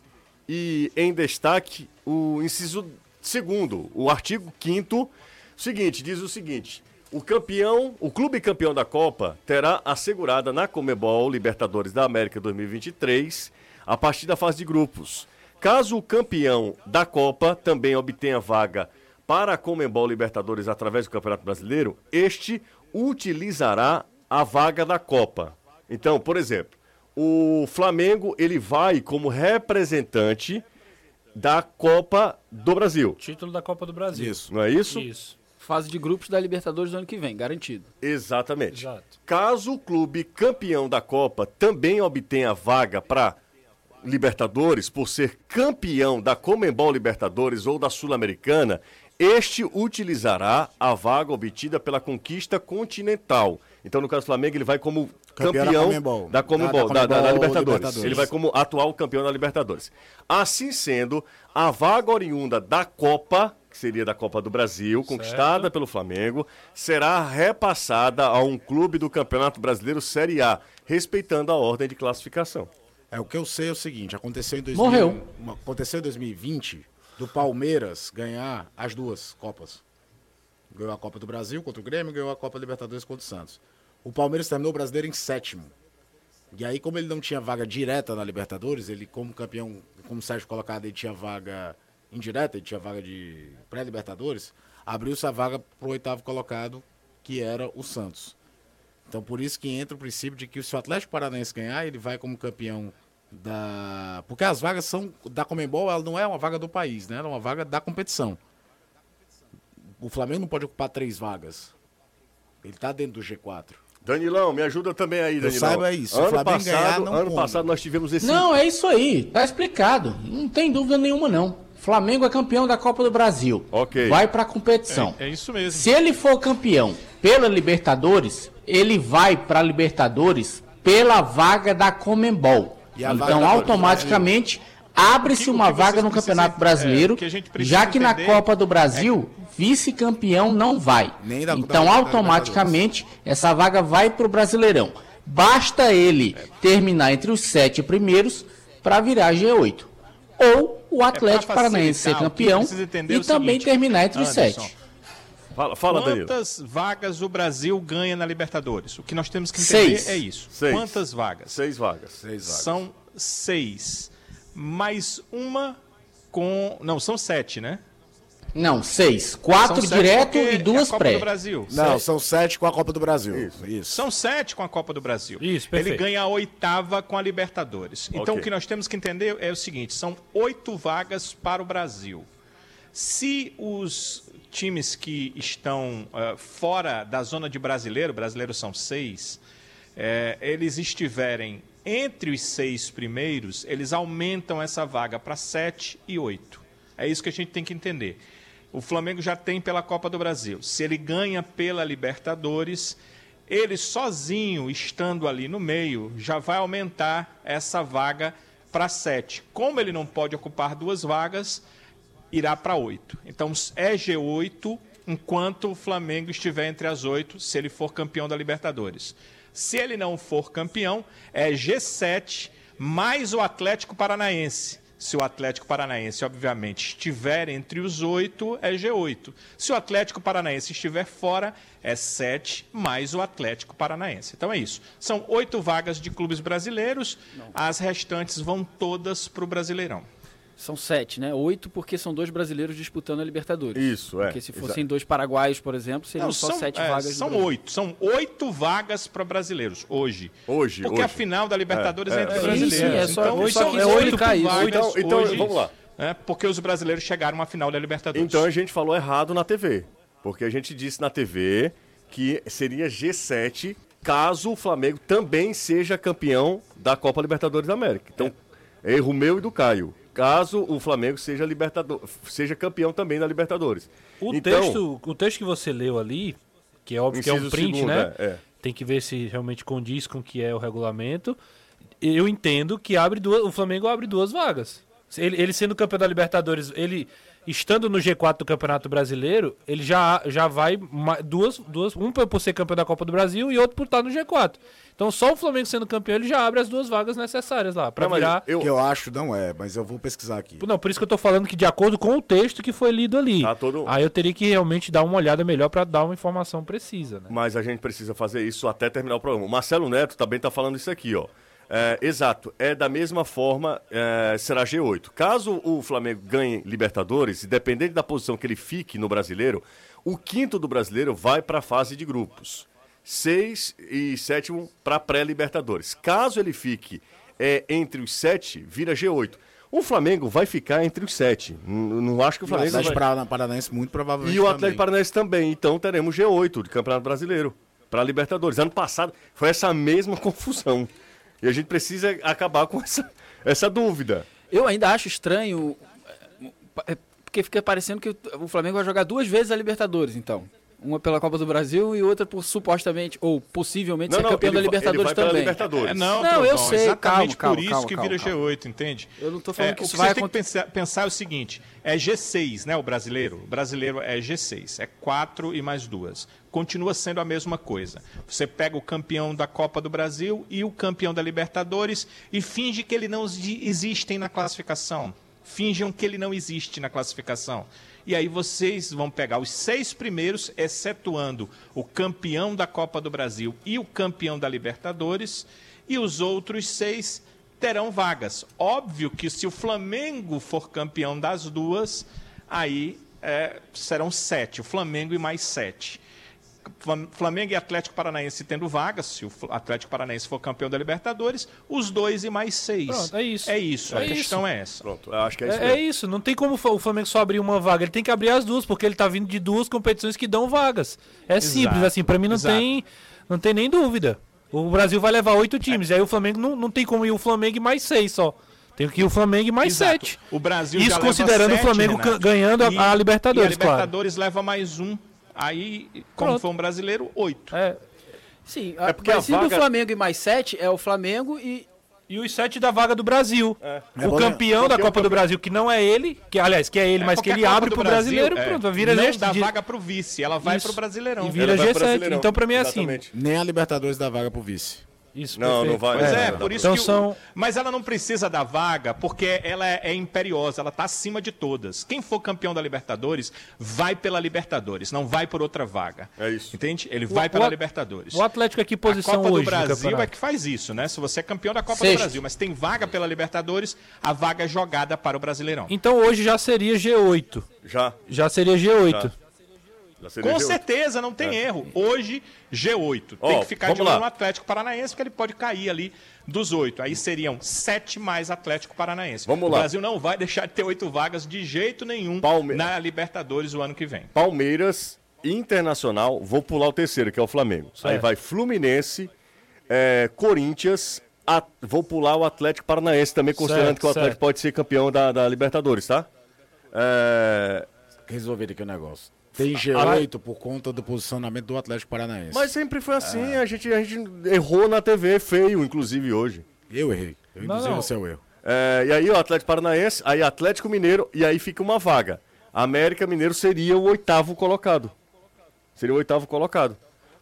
e em destaque o inciso segundo, o artigo 5 seguinte, diz o seguinte: o campeão, o clube campeão da Copa terá assegurada na Comebol Libertadores da América 2023 a partir da fase de grupos. Caso o campeão da Copa também obtenha vaga para a Comebol Libertadores através do Campeonato Brasileiro, este utilizará a vaga da Copa. Então, por exemplo, o Flamengo ele vai como representante da Copa do Brasil. Título da Copa do Brasil. Isso. Não é isso? Isso. Fase de grupos da Libertadores do ano que vem, garantido. Exatamente. Exato. Caso o clube campeão da Copa também obtenha vaga para Libertadores, por ser campeão da Comembol Libertadores ou da Sul-Americana, este utilizará a vaga obtida pela conquista continental. Então, no caso do Flamengo, ele vai como Campeão campeão, da Comembol, Da- da, da da- da Libertadores. Libertadores. Ele vai como atual campeão da Libertadores. Assim sendo, a vaga oriunda da Copa, que seria da Copa do Brasil, conquistada pelo Flamengo, será repassada a um clube do Campeonato Brasileiro Série A, respeitando a ordem de classificação. É, o que eu sei é o seguinte, aconteceu em 2000, Morreu. aconteceu em 2020 do Palmeiras ganhar as duas Copas. Ganhou a Copa do Brasil contra o Grêmio, ganhou a Copa Libertadores contra o Santos. O Palmeiras terminou o brasileiro em sétimo. E aí, como ele não tinha vaga direta na Libertadores, ele, como campeão, como Sérgio colocado, ele tinha vaga indireta, ele tinha vaga de pré-Libertadores, abriu-se a vaga para o oitavo colocado, que era o Santos. Então, por isso que entra o princípio de que se o Atlético Paranaense ganhar, ele vai como campeão da. Porque as vagas são da Comembol, ela não é uma vaga do país, né? Ela é uma vaga da competição. O Flamengo não pode ocupar três vagas. Ele tá dentro do G4. Danilão, me ajuda também aí, Danilão. saiba isso, o Ano Flamengo passado, ganhar, não ano come. passado nós tivemos esse Não, é isso aí. Tá explicado. Não tem dúvida nenhuma, não. Flamengo é campeão da Copa do Brasil. Ok. Vai pra competição. É, é isso mesmo. Se ele for campeão pela Libertadores, ele vai pra Libertadores pela vaga da Comembol. Então, automaticamente, abre-se O o uma vaga no Campeonato Brasileiro, é, o precisa já que na entender Copa do Brasil, vice-campeão não vai. Então, automaticamente, essa vaga vai pro Brasileirão. Basta ele terminar entre os sete primeiros para virar G8. Ou o Atlético É Paranaense ser o campeão e é o também terminar entre os sete. Fala, fala Danilo. Quantas vagas o Brasil ganha na Libertadores? O que nós temos que entender Seis. é isso. Seis. Quantas vagas? Seis vagas. Seis vagas. São seis. Mais uma com. Não, são sete, né? Não, seis. Quatro São sete direto e duas é a Copa pré. do Brasil. Não, são sete com a Copa do Brasil. Isso. São sete com a Copa do Brasil. Isso, Ele perfeito. ganha a oitava com a Libertadores. Então Ok. o que nós temos que entender é o seguinte: são oito vagas para o Brasil. Se os times que estão ah, fora da zona de brasileiro, brasileiro são seis, eh, eles estiverem entre os seis primeiros, eles aumentam essa vaga para sete e oito. É isso que a gente tem que entender. O Flamengo já tem pela Copa do Brasil. Se ele ganha pela Libertadores, ele sozinho, estando ali no meio, já vai aumentar essa vaga para sete. Como ele não pode ocupar duas vagas, irá para oito. Então é G8 enquanto o Flamengo estiver entre as oito, se ele for campeão da Libertadores. Se ele não for campeão, é G7 mais o Atlético Paranaense. Se o Atlético Paranaense, obviamente, estiver entre os oito, é G8. Se o Atlético Paranaense estiver fora, é 7 mais o Atlético Paranaense. Então é isso. São oito vagas de clubes brasileiros, as restantes vão todas para o Brasileirão. São sete, né? Oito porque são dois brasileiros disputando a Libertadores. Isso, é. Porque se fossem dois paraguaios, por exemplo, seriam Não, só são, sete é, vagas. São oito. São oito vagas para brasileiros hoje. Hoje, Porque a hoje. final da Libertadores é, É, entre é, brasileiros. sim, é só- então, é são é oito vagas Então- então, hoje, vamos lá. é, porque os brasileiros chegaram à final da Libertadores. Então a gente falou errado na TV. Porque a gente disse na TV que seria G7 caso o Flamengo também seja campeão da Copa Libertadores da América. Então, erro meu e do Caio. Caso o Flamengo seja, libertador, seja campeão também da Libertadores. O, Então, texto, o texto que você leu ali, que é óbvio que é um print, segundo, né? é, é. Tem que ver se realmente condiz com o que é o regulamento. Eu entendo que abre duas, o Flamengo abre duas vagas. Ele, ele sendo campeão da Libertadores, ele estando no G4 do Campeonato Brasileiro, ele já, já vai duas, duas, um por ser campeão da Copa do Brasil e outro por estar no G4. Então só o Flamengo sendo campeão, ele já abre as duas vagas necessárias lá para virar. eu- Que eu acho não é, mas eu vou pesquisar aqui. Não, por isso que eu tô falando que de acordo com o texto que foi lido ali. Tá todo- Aí eu teria que realmente dar uma olhada melhor para dar uma informação precisa, né? Mas a gente precisa fazer isso até terminar o programa. O Marcelo Neto também está falando isso aqui, ó. É, exato, é da mesma forma, é, será G8. Caso o Flamengo ganhe Libertadores, independente da posição que ele fique no brasileiro, o quinto do brasileiro vai para a fase de grupos. Seis e sétimo para pré-Libertadores. Caso ele fique é, entre os sete, vira G8. O Flamengo vai ficar entre os sete. Não, não acho que o O Flamengo Atlético vai... Parana- Paranaense muito provavelmente E o também. Atlético Paranaense também. Então teremos G8 de Campeonato Brasileiro para Libertadores. Ano passado foi essa mesma confusão. E a gente precisa acabar com essa, essa dúvida. Eu ainda acho estranho, é, porque fica parecendo que o Flamengo vai jogar duas vezes a Libertadores, então. Uma pela Copa do Brasil e outra por supostamente, ou possivelmente, ser campeão ele da Libertadores também. Libertadores. É, não, Não, eu sei, exatamente calma, por calma, isso calma, que calma, vira calma. G8, entende? Eu não tô falando É, que o isso que vai você tem que pensar, pensar é o seguinte: é G6, né? O brasileiro. O brasileiro é G6, é 4 e mais duas. Continua sendo a mesma coisa. Você pega o campeão da Copa do Brasil e o campeão da Libertadores e finge que ele não exi- existem na classificação. Fingem que ele não existe na classificação. E aí vocês vão pegar os seis primeiros, excetuando o campeão da Copa do Brasil e o campeão da Libertadores, e os outros seis terão vagas. Óbvio que se o Flamengo for campeão das duas, aí é, serão sete, o Flamengo e mais sete. Flam- Flamengo e Atlético Paranaense tendo vagas, se o Atlético Paranaense for campeão da Libertadores, os dois e mais seis. Pronto, é isso. É isso, a É questão isso. é essa. Pronto, eu acho que é isso É, é isso, não tem como o Flamengo só abrir uma vaga, ele tem que abrir as duas, porque ele tá vindo de duas competições que dão vagas. É simples, assim, pra mim não exato. tem, não tem nem dúvida. O Brasil vai levar oito times, e aí o Flamengo não, não tem como ir o Flamengo e mais seis só. Tem que ir o Flamengo e mais Exato. sete. O Brasil já Isso leva considerando o sete, Flamengo Renato. ca- ganhando a- E- a Libertadores, E a Libertadores leva mais um. Aí, como Pronto. for um brasileiro, oito. É, Sim, É é porque a se do vaga- Flamengo e mais sete, é o Flamengo e. E os sete da vaga do Brasil. É o campeão né? da Porque Copa do Brasil, que não é ele, que aliás, que é ele, É, mas que ele Copa abre pro Brasil, brasileiro, é, pronto, vira Não neste dá de- vaga pro vice, ela vai Isso. pro Brasileirão. E vira Ela vai pro G7. Brasileirão. Então pra mim é assim. Exatamente. Nem a Libertadores dá vaga pro vice. Isso, Não, perfeito. não vai. Pois É, é, não por isso Então que. o- são- Mas ela não precisa da vaga porque ela é, é imperiosa, ela está acima de todas. Quem for campeão da Libertadores vai pela Libertadores, não vai por outra vaga. É isso. Entende? Ele vai pela o- Libertadores. O Atlético aqui A posição Copa do hoje no Brasil é que faz isso, né? Se você é campeão da Copa Sexto. do Brasil, mas tem vaga pela Libertadores, a vaga é jogada para o Brasileirão. Então hoje já seria G8. Já. Já seria G8. Já. Com G8. certeza, não tem erro. Hoje, G8. Tem Ó, que ficar de olho lá. no Atlético Paranaense, porque ele pode cair ali dos oito. Aí seriam sete mais Atlético Paranaense. Vamos o lá. Brasil não vai deixar de ter oito vagas de jeito nenhum Palme- na Libertadores o ano que vem. Palmeiras, Internacional, vou pular o terceiro, que é o Flamengo. Aí vai Fluminense, é, Corinthians, a- vou pular o Atlético Paranaense também, considerando Certo, que o Atlético certo. pode ser campeão da, da Libertadores, tá? É, Resolver aqui o negócio. Tem G8 por conta do posicionamento do Atlético Paranaense. Mas sempre foi assim, a, gente, a gente errou na TV feio, inclusive hoje. Eu errei. Eu Não, induzi não. você ao erro. É, e aí o Atlético Paranaense, aí Atlético Mineiro, e aí fica uma vaga. América Mineiro seria o oitavo colocado. Seria o oitavo colocado.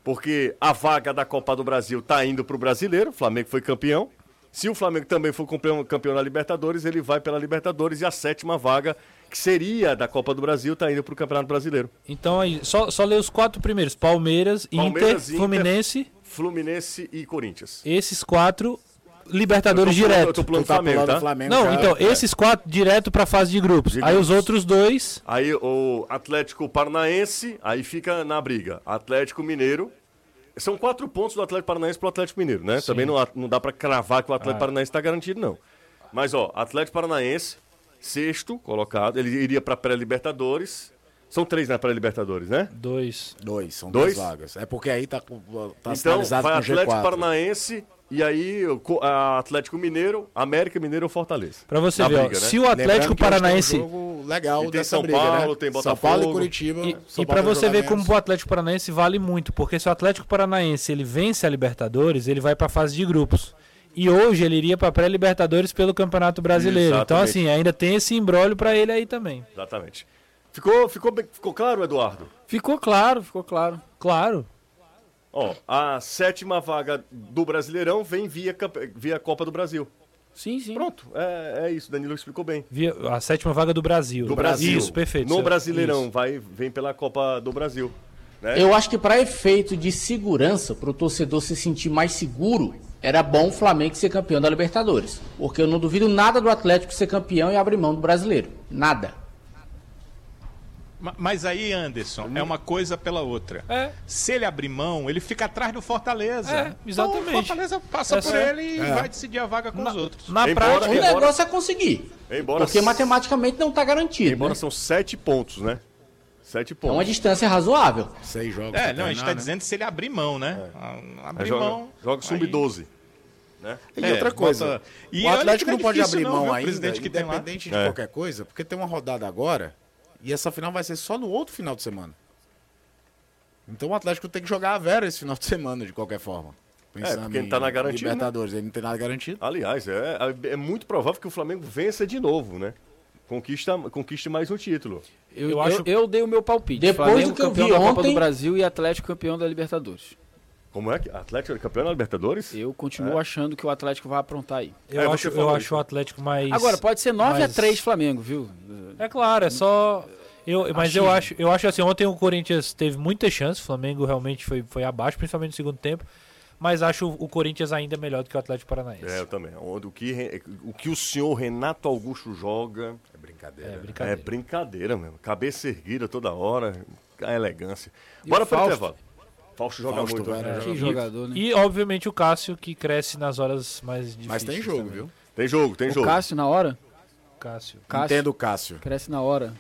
Porque a vaga da Copa do Brasil tá indo pro brasileiro, o Flamengo foi campeão. Se o Flamengo também for campeão, campeão da Libertadores, ele vai pela Libertadores e a sétima vaga, que seria da Copa do Brasil, tá indo pro Campeonato Brasileiro. Então aí, só, só ler os quatro primeiros: Palmeiras, Palmeiras, Inter, Fluminense. Fluminense e Corinthians. Esses quatro, Libertadores eu tô pulando- direto. Eu tô pulando Tu tá Flamengo, pulando tá? o Flamengo Não, já. então, esses quatro direto pra fase de grupos. De aí grupos. os outros dois. Aí o Atlético Paranaense, aí fica na briga. Atlético Mineiro. São quatro pontos do Atlético Paranaense pro Atlético Mineiro, né? Também não, não dá pra cravar que o Atlético Paranaense tá garantido, não. Mas, ó, Atlético Paranaense, sexto colocado, ele iria pra pré-Libertadores. São três na pré-Libertadores, né? Dois. Dois, são Dois? duas vagas. É porque aí tá, com- tá então, vai Atlético G4. Paranaense e aí a Atlético Mineiro, América Mineiro ou Fortaleza. Pra você Na ver, ó, briga, né? se o Atlético Paranaense. um jogo legal E tem dessa São briga, Paulo, né? tem São Paulo Botafogo. e Curitiba. E, e vai você ver como o Atlético Paranaense vale muito, porque se o Atlético Paranaense ele vence a Libertadores, ele vai pra fase de grupos. E hoje ele iria para pré-Libertadores pelo Campeonato Brasileiro. Então, Exatamente. assim, ainda tem esse embrólio para ele aí também. Exatamente. Ficou, ficou, ficou claro, Eduardo? Ficou claro, ficou claro. Claro. Ó, a sétima vaga do Brasileirão vem via, via Copa do Brasil. Sim, sim. Pronto, é, é isso, Danilo explicou bem. Via- a sétima vaga do Brasil. Do Brasil. Isso, perfeito. No. Brasileirão, vai, vem pela Copa do Brasil. Né? Eu acho que para efeito de segurança, para o torcedor se sentir mais seguro, era bom o Flamengo ser campeão da Libertadores. Porque eu não duvido nada do Atlético ser campeão e abrir mão do brasileiro. Nada. Ma- Mas aí, Anderson, é uma coisa pela outra. É. Se ele abrir mão, ele fica atrás do Fortaleza. É, exatamente. Então, o Fortaleza passa É por só- ele e vai decidir a vaga com os outros. Na Embora- prática, O Embora- negócio é conseguir. Embora, Porque matematicamente não está garantido. embora né? são sete pontos, né? Sete É pontos. uma distância razoável. Seis jogos. É, não, a gente tá né? dizendo se ele abrir mão, né? Ah, Aí Abrir joga, mão. joga aí- sub-12. E É, outra coisa, bota- E o Atlético que não é pode abrir não, mão viu, o ainda, presidente que independente de É. qualquer coisa, porque tem uma rodada agora e essa final vai ser só no outro final de semana. Então o Atlético tem que jogar a Vera esse final de semana, de qualquer forma. Pensando porque ele tá em na garantia, né? Libertadores, ele não tem nada garantido. Aliás, é, é muito provável que o Flamengo vença de novo, né? Conquista, conquiste mais um título. Eu, Eu eu, acho- eu dei o meu palpite. Depois Flamengo do que eu campeão vi da Copa ontem- do Brasil e Atlético campeão da Libertadores. Como é que Atlético é campeão da Libertadores? Eu continuo achando que o Atlético vai aprontar aí. eu, É, acho, eu acho o Atlético mais. Agora, pode ser 9 mas- a 3 Flamengo, viu? É claro, é só. Eu, mas eu acho, eu acho assim, ontem o Corinthians teve muita chance, o Flamengo realmente foi, foi abaixo, principalmente no segundo tempo. Mas acho o Corinthians ainda melhor do que o Atlético Paranaense. É, eu também. O que, o que o senhor Renato Augusto joga É brincadeira. É, é brincadeira. brincadeira mesmo. Cabeça erguida toda hora, a elegância. Bora o pro Fausto? intervalo. Fausto joga Fausto, muito. velho, né? Que jogador, né? E, obviamente, o Cássio, que cresce nas horas mais difíceis. Mas tem jogo, também. viu? Tem jogo, tem O jogo. Cássio na hora? Cássio. Cássio Entendo o Cássio. cresce na hora.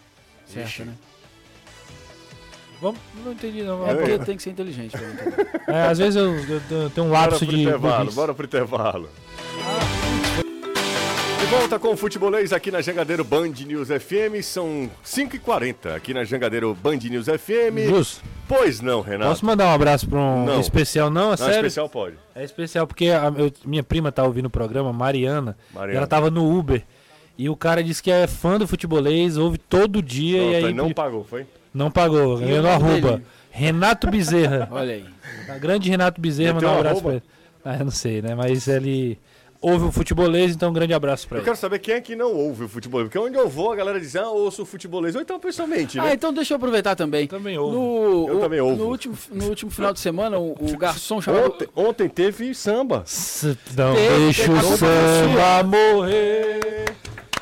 Certo, Ixi. né? Vamos, não entendi, não. É É, porque tem que ser inteligente. entender. às vezes eu, eu- eu tenho um Bora lapso pro de. intervalo, bora pro intervalo. De volta com o Futebolês aqui na Jangadeiro Band News FM. São 5h40 aqui na Jangadeiro Band News FM. Jus, Pois não, Renato. posso mandar um abraço pra um Não. especial? Não, é Não, sério. especial pode. É especial porque a- eu- minha prima tá ouvindo o programa, Mariana, Mariana. ela tava no Uber. E o cara disse que é fã do futebolês, ouve todo dia Pronto, e aí não pagou, foi? Não pagou, ganhou no arroba. dele? Renato Bezerra. Olha aí. A grande Renato Bezerra, mandar um abraço pra arroba? ele. Ah, eu não sei, né? Mas ele ouve o futebolês, então um grande abraço pra Eu ele. quero saber quem é que não ouve o futebol. Porque onde eu vou, a galera diz, ah, ouço o futebolês. Ou então pessoalmente, né? Ah, então deixa eu aproveitar também. Também ouve. No, Eu o- também ouvo. No último, no último final de semana, o, o garçom chamado. Ontem, ontem teve samba. S- Não deixa o samba morrer.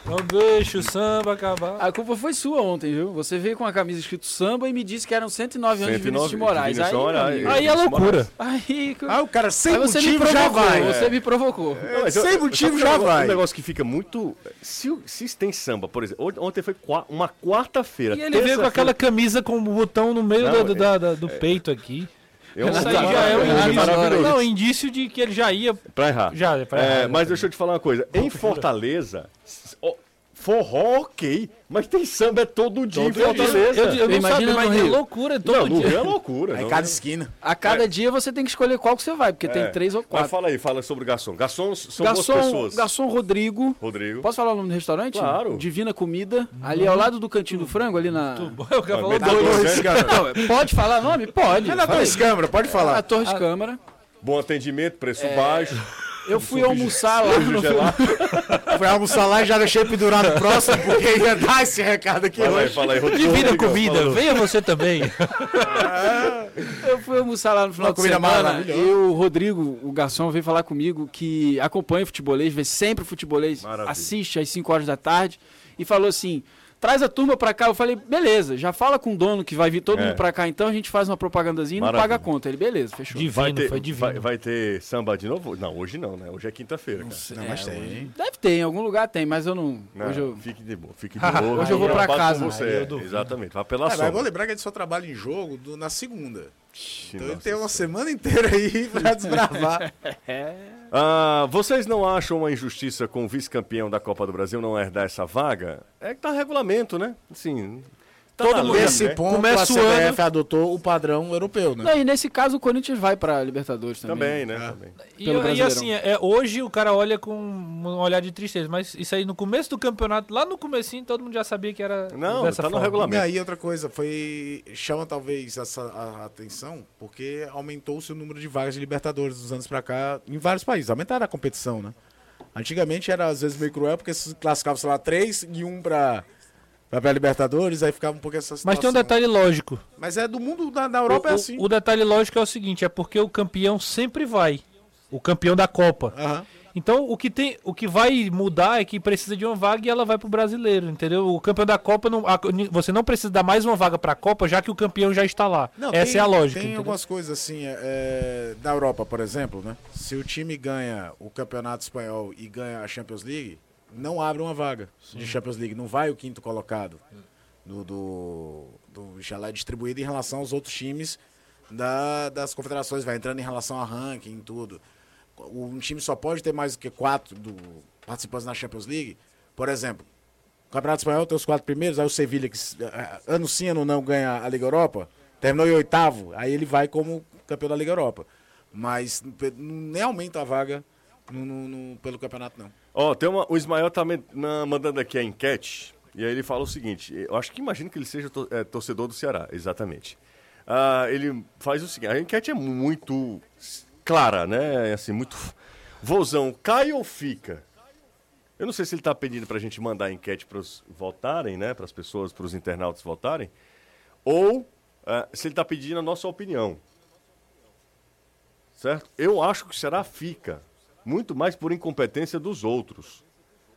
Não deixa o samba acabar. A culpa foi sua ontem, viu? Você veio com a camisa escrito samba e me disse que eram 109 anos de 109 Vinícius de Moraes. Vinícius Aí, Moraes. amigo, Aí é loucura. aí, Ah, o cara sem aí você me motivo já provocou, vai. você me provocou. Não, mas Sem eu- motivo já um negócio- vai. Um negócio que fica muito. Se, se tem samba, por exemplo. ont- Ontem foi uma quarta-feira. E ele veio com aquela camisa com o botão no meio Não, do, é- da- da- do peito aqui. Eu, Isso aí já é um maravilhoso. indício. Não, indício de que ele já ia. Pra errar. Já, pra É, errar, mas deixa eu te falar uma coisa. Em Fortaleza, forró ok, mas tem samba é todo dia em Fortaleza. Eu, eu não Imagina sabia, mas é loucura todo não, dia. Rio é loucura. Não, cada esquina. A cada dia você tem que escolher qual que você vai, porque É. tem três ou Mas quatro. fala aí, fala sobre o garçom. Garçons são boas Garçom, pessoas. garçom Rodrigo. Rodrigo. Posso falar o nome do restaurante? Claro. Divina Comida. Ali ao lado do Cantinho do Frango, ali na. Eu quero falar Metade dois. Não, pode falar nome? Pode. É na Torres Câmara, pode Na falar. Torre de Câmara. Bom atendimento, preço É. baixo. Eu fui almoçar lá no. Foi almoçar lá e já deixei pendurado próximo, porque ia dar esse recado aqui Fala aí, hoje. fala aí, Rodrigo. Divina Rodrigo, comida, venha você também. Eu fui almoçar lá no final Uma de comida semana maravilhosa. e o Rodrigo, o garçom, veio falar comigo que acompanha o futebolês, vê sempre o futebolês, Maravilha. assiste às 5 horas da tarde e falou assim: traz a turma pra cá. Eu falei, beleza, já fala com o dono que vai vir todo É. mundo pra cá, então a gente faz uma propagandazinha e não paga a conta. Ele, beleza, fechou. Divino, Vai ter, foi divino. vai, vai ter samba de novo? Não, hoje não, né? Hoje é quinta-feira, cara. Não, mas tem. Deve ter, em algum lugar tem, mas eu não. Não, hoje eu... Fique de boa, fique de boa. Hoje eu vou pra casa. com Você. É. Exatamente, vai pela É, sombra. vou lembrar que ele só trabalha em jogo do- na segunda. Então ele nossa tem uma semana inteira aí pra desbravar. Ah, vocês não acham uma injustiça com o vice-campeão da Copa do Brasil não herdar essa vaga? É que tá regulamento, né? Assim, Tá todo mundo Nesse né? ponto, Começa a o ano- CBF adotou o padrão europeu, né? Não, e nesse caso o Corinthians vai pra Libertadores também. Também, né? Também. E, e assim, é, hoje o cara olha com um olhar de tristeza, mas isso aí no começo do campeonato, lá no comecinho, todo mundo já sabia que era Não, dessa tá no forma. regulamento. E aí outra coisa, foi chama talvez essa a- a atenção, porque aumentou-se o número de vagas de Libertadores dos anos pra cá em vários países, aumentaram a competição, né? Antigamente era às vezes meio cruel, porque se classificava, sei lá, três e um pra, pra, pra Libertadores, aí ficava um pouco essa situação. Mas tem um detalhe lógico. Mas é do mundo, da, da Europa o, é o- assim. o detalhe lógico é o seguinte, é porque o campeão sempre vai. O campeão da Copa. Aham. Então, o que, tem, o que vai mudar é que precisa de uma vaga e ela vai pro brasileiro, entendeu? O campeão da Copa, não, a- você não precisa dar mais uma vaga pra Copa, já que o campeão já está lá. Não, Essa tem- é a lógica. Tem entendeu? algumas coisas assim, é, é, da Europa, por exemplo, né? Se o time ganha o Campeonato Espanhol e ganha a Champions League, não abre uma vaga de Champions League, não vai o quinto colocado. Do, do, do- já lá é distribuído em relação aos outros times da- das confederações, vai entrando em relação a ranking e tudo. Um time só pode ter mais do que quatro do, participantes na Champions League. Por exemplo, o Campeonato Espanhol tem os quatro primeiros, aí o Sevilha, que eh, ano sim, ano não ganha a Liga Europa, terminou em oitavo, aí ele vai como campeão da Liga Europa. Mas nem aumenta a vaga no- no- no- pelo campeonato, não. Ó, tem uma, o Ismael tá me- na- mandando aqui a enquete, e aí ele fala o seguinte, eu acho que imagino que ele seja to- é, torcedor do Ceará, exatamente. Ah, ele faz o seguinte, a enquete é muito clara, né? Assim, muito... Vozão, cai ou fica? Eu não sei se ele tá pedindo pra gente mandar a enquete pros votarem, né? Para as pessoas, pros internautas votarem, ou ah, se ele tá pedindo a nossa opinião. Certo? Eu acho que o Ceará fica. Muito mais por incompetência dos outros.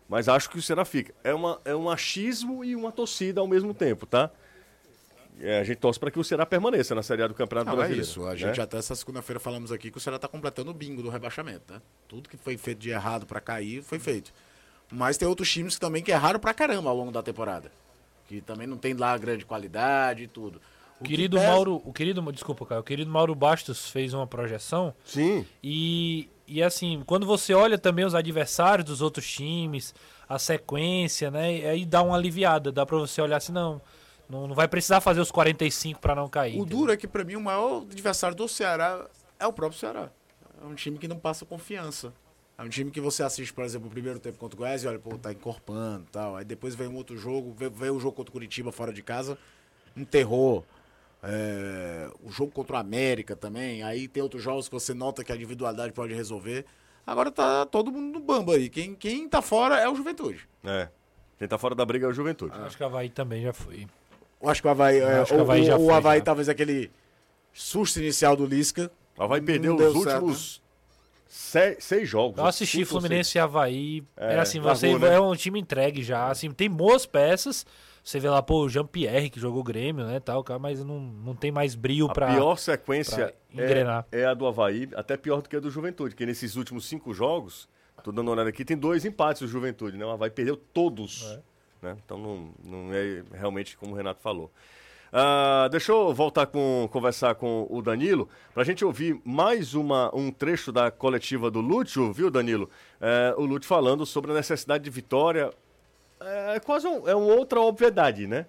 Mas acho que o Ceará fica. É, uma, é um achismo e uma torcida ao mesmo tempo, tá? É, a gente torce para que o Ceará permaneça na Série A do Campeonato Não, é Brasileiro. isso. A né? gente até essa segunda-feira falamos aqui que o Ceará está completando o bingo do rebaixamento, né? Tudo que foi feito de errado para cair foi feito. Mas tem outros times que também que erraram pra caramba ao longo da temporada. Que também não tem lá grande qualidade e tudo. O O que querido pesa- Mauro, o querido, desculpa, cara, o querido Mauro Bastos fez uma projeção Sim. e, e assim, quando você olha também os adversários dos outros times, a sequência, né, e aí dá uma aliviada, dá pra você olhar assim, não, não, não vai precisar fazer os 45 pra não cair. O entendeu? duro é que pra mim o maior adversário do Ceará é o próprio Ceará. É um time que não passa confiança. É um time que você assiste, por exemplo, o primeiro tempo contra o Goiás e olha, pô, tá encorpando e tal. Aí depois vem um outro jogo, vem, vem o jogo contra o Curitiba fora de casa, um terror. É, o jogo contra o América também. Aí tem outros jogos que você nota que a individualidade pode resolver. Agora tá todo mundo no bamba aí. Quem, quem tá fora é o Juventude. É. Quem tá fora da briga é o Juventude. Acho que a Havaí também já foi. Eu acho que o Havaí, é, que o o, Havaí já o, o foi, Havaí já. talvez aquele susto inicial do Lisca. Ela vai perder Não os deu certo, últimos se- seis jogos. Eu assisti Fluminense e Havaí. É, era assim, largou, você né? é um time entregue já. Assim, tem boas peças. Você vê lá, pô, o Jean-Pierre, que jogou Grêmio, né, tal, cara, mas não, não tem mais brilho A pra... pior sequência pra engrenar. é, é a do Havaí, até pior do que a do Juventude, que nesses últimos cinco jogos, tô dando uma olhada aqui, tem dois empates o Juventude, né? O Havaí perdeu todos. Né? Então não, não é realmente como o Renato falou. Ah, deixa eu voltar com conversar com o Danilo para a gente ouvir mais uma, um trecho da coletiva do Lúcio, viu, Danilo? É, o Lúcio falando sobre a necessidade de vitória. É quase um, é uma outra obviedade, né?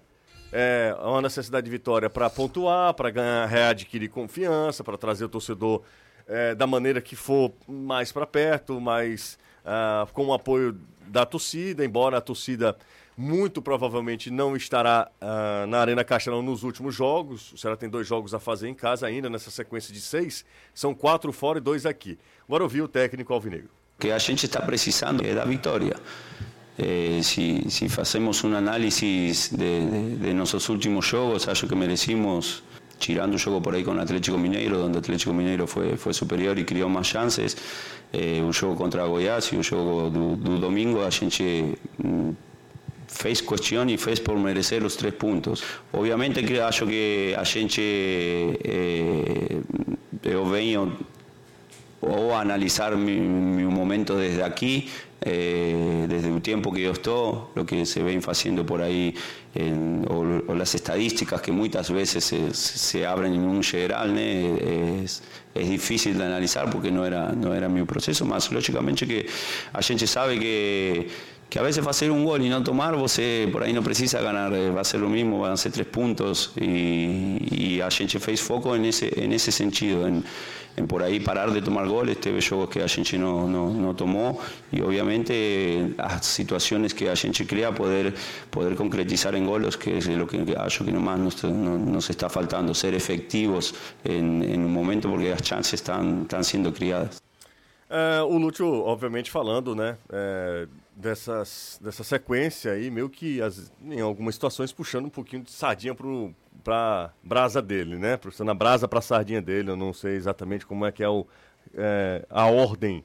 É uma necessidade de vitória para pontuar, para ganhar, readquirir confiança, para trazer o torcedor é, da maneira que for mais para perto, mais ah, com o apoio da torcida, embora a torcida muito provavelmente não estará ah, na Arena Castelão nos últimos jogos. O Ceará tem dois jogos a fazer em casa ainda nessa sequência de seis. São quatro fora e dois aqui. Agora ouvir o técnico Alvinegro. que a gente está precisando é da vitória. Eh, si, si hacemos un análisis de, de- nuestros últimos jogos, acho que merecimos, tirando un juego por ahí con Atlético Mineiro, donde Atlético Mineiro fue, fue superior y crió más chances, eh, un juego contra Goiás y un juego do, do domingo, a gente mm, fez questão e fez por merecer os três pontos. Obviamente que acho que a gente eh, eu venho ou analizar mi, mi momento desde aquí, eh, desde el tiempo que yo estoy, lo que se ven haciendo por ahí, en- o, o las estadísticas que muchas veces se, se abren en un general, né? es, es difícil de analizar porque no era, no era mi proceso, más lógicamente que a gente sabe que que a veces fazer um gol e não tomar, você por aí não precisa ganhar, eh, vai ser o mesmo, vão ser três pontos e, e a gente fez foco nesse nesse sentido, em, por aí parar de tomar goles, teve jogos que a gente não, não, tomou e obviamente as situações que a gente cria poder poder concretizar em golos, que é o que acho que nomás nos, nos, está faltando, ser efectivos em, em um momento porque as chances estão, estão sendo criadas. É, o Lúcio, obviamente, falando, né, é, dessas, dessa sequência aí, meio que as, em algumas situações puxando um pouquinho de sardinha pro, pra brasa dele, né? Puxando a brasa pra sardinha dele, eu não sei exatamente como é que é, o, é, a ordem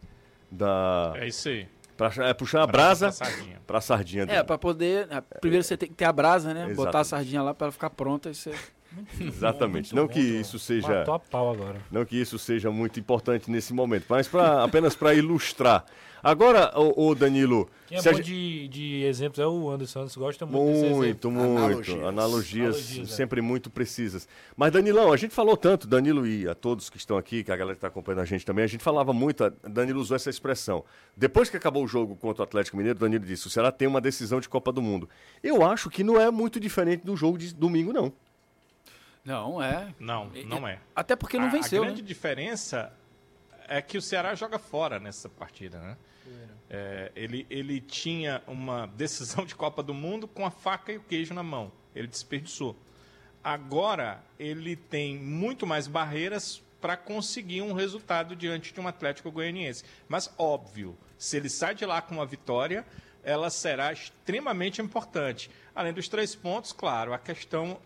da... É isso aí. Pra, é puxar a brasa, Brasa pra sardinha. sardinha dele. É, pra poder. a- Primeiro você tem que ter a brasa, né? Botar a Exatamente. sardinha lá pra ela ficar pronta e você. Exatamente. Muito não bom, que Tom. isso seja... Matou a pau agora. Não que isso seja muito importante nesse momento, mas pra, apenas para ilustrar. Agora, o, Danilo, Quem é a bom gente- de, de exemplos é o Anderson. Anderson gosta muito desse exemplo. muito, muito, Analogias. analogias, Analogias, é. sempre muito precisas. Mas Danilão, a gente falou tanto, Danilo e a todos que estão aqui, que a galera que está acompanhando a gente também, a gente falava muito, a- Danilo usou essa expressão. Depois que acabou o jogo contra o Atlético Mineiro, Danilo disse: o Ceará tem uma decisão de Copa do Mundo. Eu acho que não é muito diferente do jogo de domingo, não. Não, é. Não, não é. Até porque não a, venceu, A grande né? diferença é que o Ceará joga fora nessa partida, né? É, ele, ele tinha uma decisão de Copa do Mundo com a faca e o queijo na mão. Ele desperdiçou. Agora ele tem muito mais barreiras para conseguir um resultado diante de um Atlético Goianiense. Mas óbvio, se ele sai de lá com uma vitória, ela será extremamente importante. Além dos três pontos, claro, a questão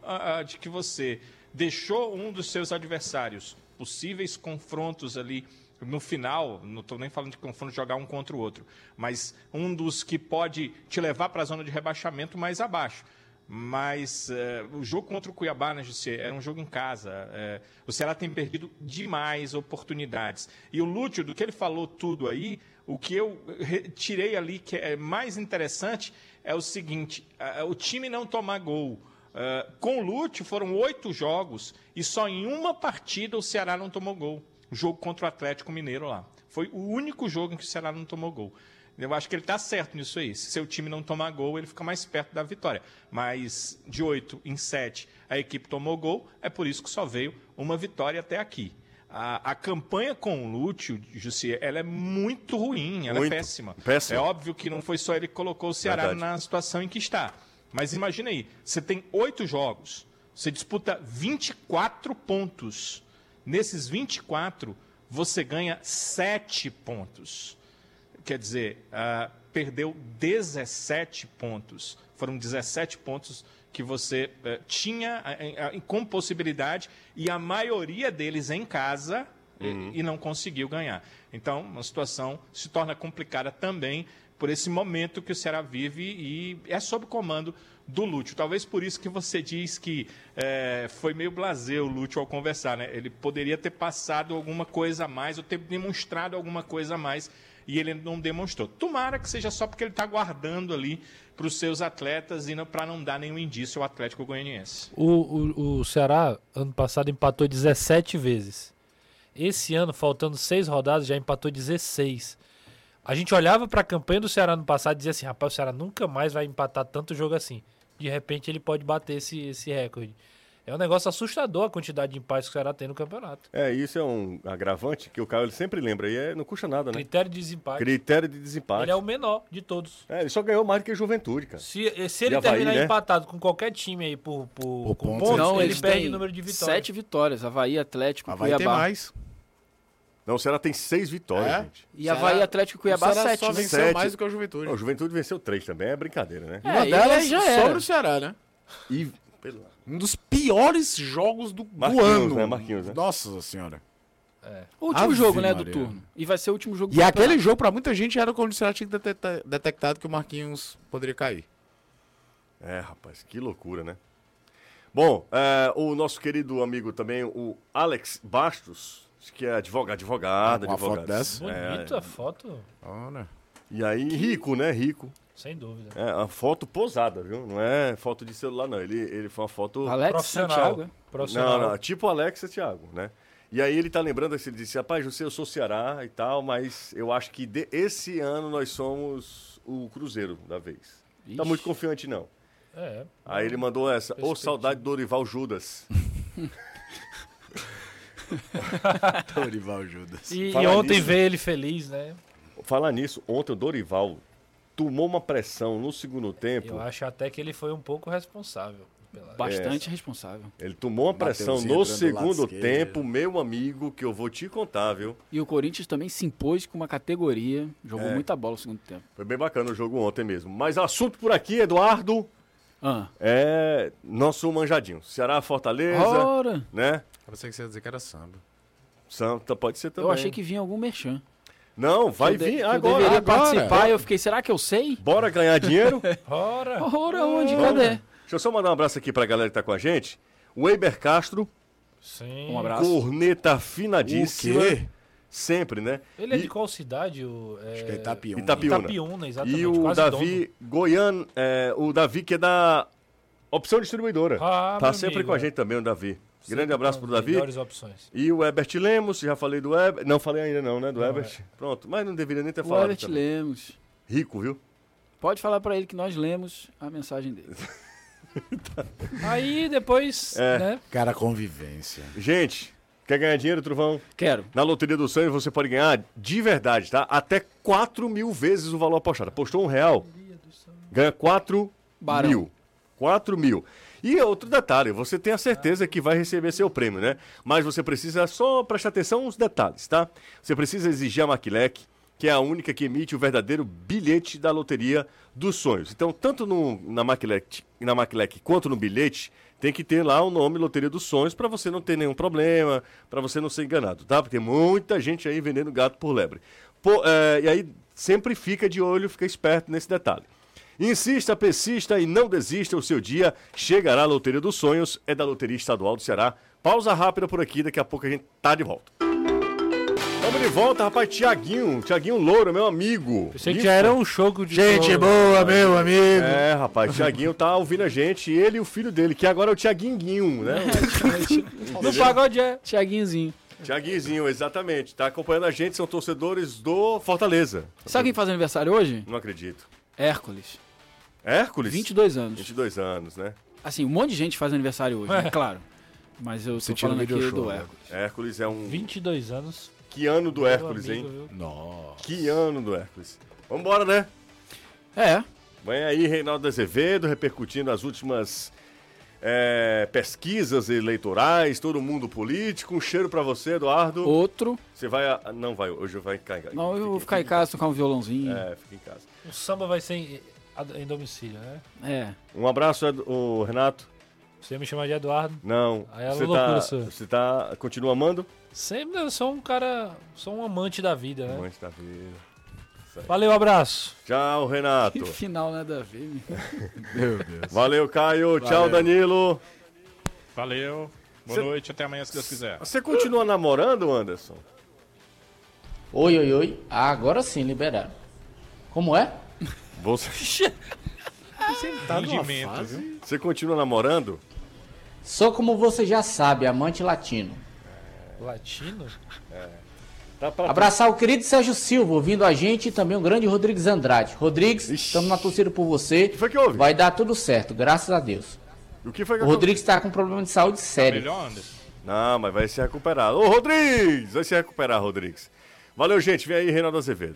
de que você deixou um dos seus adversários possíveis confrontos ali no final, não estou nem falando de confronto jogar um contra o outro, mas um dos que pode te levar para a zona de rebaixamento mais abaixo. Mas eh, o jogo contra o Cuiabá, né, José, era um jogo em casa. eh, o Ceará tem perdido demais oportunidades. E o Lúcio, do que ele falou tudo aí, o que eu re- tirei ali que é mais interessante é o seguinte: ah, o time não tomar gol. Ah, com o Lúcio foram oito jogos e só em uma partida o Ceará não tomou gol. O jogo contra o Atlético Mineiro lá. Foi o único jogo em que o Ceará não tomou gol. Eu acho que ele está certo nisso aí. Se seu time não tomar gol, ele fica mais perto da vitória. Mas de oito em sete a equipe tomou gol, é por isso que só veio uma vitória até aqui. A, a campanha com o Lúcio, Jussier, ela é muito ruim, ela Muito. é péssima. Péssima. É óbvio que não foi só ele que colocou o Ceará Verdade. na situação em que está. Mas imagina aí, você tem oito jogos, você disputa 24 pontos. Nesses 24, você ganha 7 pontos. Quer dizer, ah, perdeu 17 pontos. Foram 17 pontos que você eh, tinha eh, eh, com possibilidade e a maioria deles em casa e- e não conseguiu ganhar. Então, a situação se torna complicada também por esse momento que o Ceará vive e é sob comando do Lúcio. Talvez por isso que você diz que eh, foi meio blasé o Lúcio ao conversar, né? Ele poderia ter passado alguma coisa a mais ou ter demonstrado alguma coisa a mais e ele não demonstrou. Tomara que seja só porque ele está guardando ali para os seus atletas e para não dar nenhum indício ao Atlético Goianiense. O, o, o Ceará, ano passado, empatou 17 vezes. Esse ano, faltando seis rodadas, já empatou 16. A gente olhava para a campanha do Ceará no passado e dizia assim: rapaz, o Ceará nunca mais vai empatar tanto jogo assim. De repente, ele pode bater esse, esse recorde. É um negócio assustador a quantidade de empates que o Ceará tem no campeonato. É, isso é um agravante que o Caio ele sempre lembra e é, não custa nada, né? Critério de desempate. Critério de desempate. Ele é o menor de todos. É, ele só ganhou mais do que a Juventude, cara. Se, se ele E Avaí, terminar né? empatado com qualquer time aí por, por, Por com pontos, pontos, Não, ele perde o número de vitórias. Sete vitórias. Havaí, Atlético, Havaí Cuiabá. tem mais. Não, o Ceará tem seis vitórias, É? gente. E Havaí, Atlético e Cuiabá, o Ceará sete. só né? venceu Sete. mais do que o Juventude. Não, o Juventude venceu três também, é brincadeira, né? É, Uma delas já era. sobre o Ceará, né? E. pelo- Um dos piores jogos do, do Marquinhos, ano. né? Marquinhos, né? Nossa senhora. O último Ave jogo, né, do Maria. turno. E vai ser o último jogo E do aquele campeonato. jogo, pra muita gente, era quando o Ceará tinha detecta- detectado que o Marquinhos poderia cair. É, rapaz, que loucura, né? Bom, é, o nosso querido amigo também, o Alex Bastos, que é advogado, advogado, Uma foto advogado. dessa? Bonita É, a foto, Olha. e aí, rico, né? Rico. sem dúvida. É, a foto posada, viu? Não é foto de celular, não. Ele, ele foi uma foto. Alex Profissional. Santiago. é? Profissional. Não, não, tipo Alex e Thiago, né? E aí ele tá lembrando, assim, ele disse, rapaz, eu sei, eu sou Ceará e tal, mas eu acho que de- esse ano nós somos o Cruzeiro da vez. Tá Ixi. muito confiante, não. É. Aí ele mandou essa, ô Perspectiva. saudade do Dorival Judas. Dorival Judas. E, e ontem nisso- ver ele feliz, né? Falar nisso, ontem o Dorival tomou uma pressão no segundo tempo. Eu acho até que ele foi um pouco responsável. Pela... Bastante responsável. Ele tomou uma pressão no segundo tempo, meu amigo, que eu vou te contar, viu? E o Corinthians também se impôs com uma categoria. Jogou É. muita bola no segundo tempo. Foi bem bacana o jogo ontem mesmo. Mas assunto por aqui, Eduardo, Ah. é nosso manjadinho. Ceará, Fortaleza, Ora! né? Eu pensei que você ia dizer que era samba. Santa pode ser também. Eu achei que vinha algum merchan. Não, vai eu de- vir que eu agora. deveria agora. participar e eu fiquei, será que eu sei? Bora ganhar dinheiro? Ora! Ora, onde? Vamos. Cadê? Deixa eu só mandar um abraço aqui pra galera que tá com a gente. O Eiber Castro, Sim. Um abraço. corneta afinadíssima. O quê? Sempre, né? Ele é E- de qual cidade? O, é... Acho que é Itapiúna. Itapiúna. Itapiúna, exatamente. E o quase Davi Goiano, é, o Davi que é da Opção Distribuidora. Ah, tá sempre amigo, com a é. gente também, o Davi. dono. Grande abraço pro Davi. Melhores opções. E o Herbert Lemos, já falei do Herbert. Não falei ainda não, né? Do Não, Herbert. é. Pronto, mas não deveria nem ter O falado Herbert também. Lemos. Rico, viu? Pode falar pra ele que nós lemos a mensagem dele. Aí depois, É. né? Cara, convivência. Gente, quer ganhar dinheiro, Truvão? Quero. Na Loteria do Sonho você pode ganhar de verdade, tá? Até 4 mil vezes o valor apostado. Apostou um real, ganha 4 Barão. mil. 4 mil. E outro detalhe, você tem a certeza que vai receber seu prêmio, né? Mas você precisa só prestar atenção nos detalhes, tá? Você precisa exigir a Maquilec, que é a única que emite o verdadeiro bilhete da Loteria dos Sonhos. Então, tanto no, na, Maquilec, na Maquilec quanto no bilhete, tem que ter lá o nome Loteria dos Sonhos para você não ter nenhum problema, para você não ser enganado, tá? Porque muita gente aí vendendo gato por lebre. Pô, é, e aí sempre fica de olho, fica esperto nesse detalhe. Insista, persista e não desista, o seu dia chegará. A Loteria dos Sonhos é da Loteria Estadual do Ceará. Pausa rápida por aqui, daqui a pouco a gente tá de volta. Estamos de volta, rapaz. Tiaguinho, Tiaguinho Louro, meu amigo. Pensei que já era um jogo de. Gente jogo. boa, meu amigo. É, rapaz, Tiaguinho tá ouvindo a gente, ele e o filho dele, que agora é o Tiaguinho, né? No pagode é. Tiaguinhozinho. Tiaguinho, exatamente. Tá acompanhando a gente, são torcedores do Fortaleza. Sabe quem faz aniversário hoje? Não acredito. Hércules. Hércules? 22 anos. 22 anos, né? Assim, um monte de gente faz aniversário hoje, né? É. claro. Mas eu tô Sentindo falando aqui show, do né? Hércules. Hércules é um. 22 anos. Que ano do Hércules, Meu amigo, hein? viu? Nossa. Que ano do Hércules. Vambora, né? É. Vem aí Reinaldo Azevedo repercutindo as últimas é, pesquisas eleitorais, todo mundo político. Um cheiro pra você, Eduardo. Outro. Você vai. a- Não vai, hoje vai ficar em Não, eu vou fica- ficar em casa, tocar um violãozinho. É, fica em casa. O samba vai ser em, em domicílio, né? É. Um abraço, o Renato. Você me chama de Eduardo. Não. Aí é você loucura tá, sua. você tá. Continua amando? Sempre eu sou um cara. Sou um amante da vida, né? Amante da vida. Valeu, abraço. Tchau, Renato. Que final nada a ver. Meu Deus. Valeu, Caio. Tchau, Danilo. Valeu. Boa Cê- noite, até amanhã, se Deus quiser. Você continua namorando, Anderson? Oi, oi, oi. Agora sim, liberaram. Como é? Você, Tá fase. viu? você continua namorando? Sou como você já sabe, amante latino. Latino? Tá pra Abraçar o querido Sérgio Silva, ouvindo a gente, e também o grande Rodrigues Andrade. Rodrigues, estamos na torcida por você. O que foi que houve? Vai dar tudo certo, graças a Deus. O que foi que O Rodrigues está com problema de saúde sério. Melhor, Anderson? Não, mas vai se recuperar. Ô, Rodrigues! Vai se recuperar, Rodrigues. Valeu, gente. Vem aí, Reinaldo Azevedo.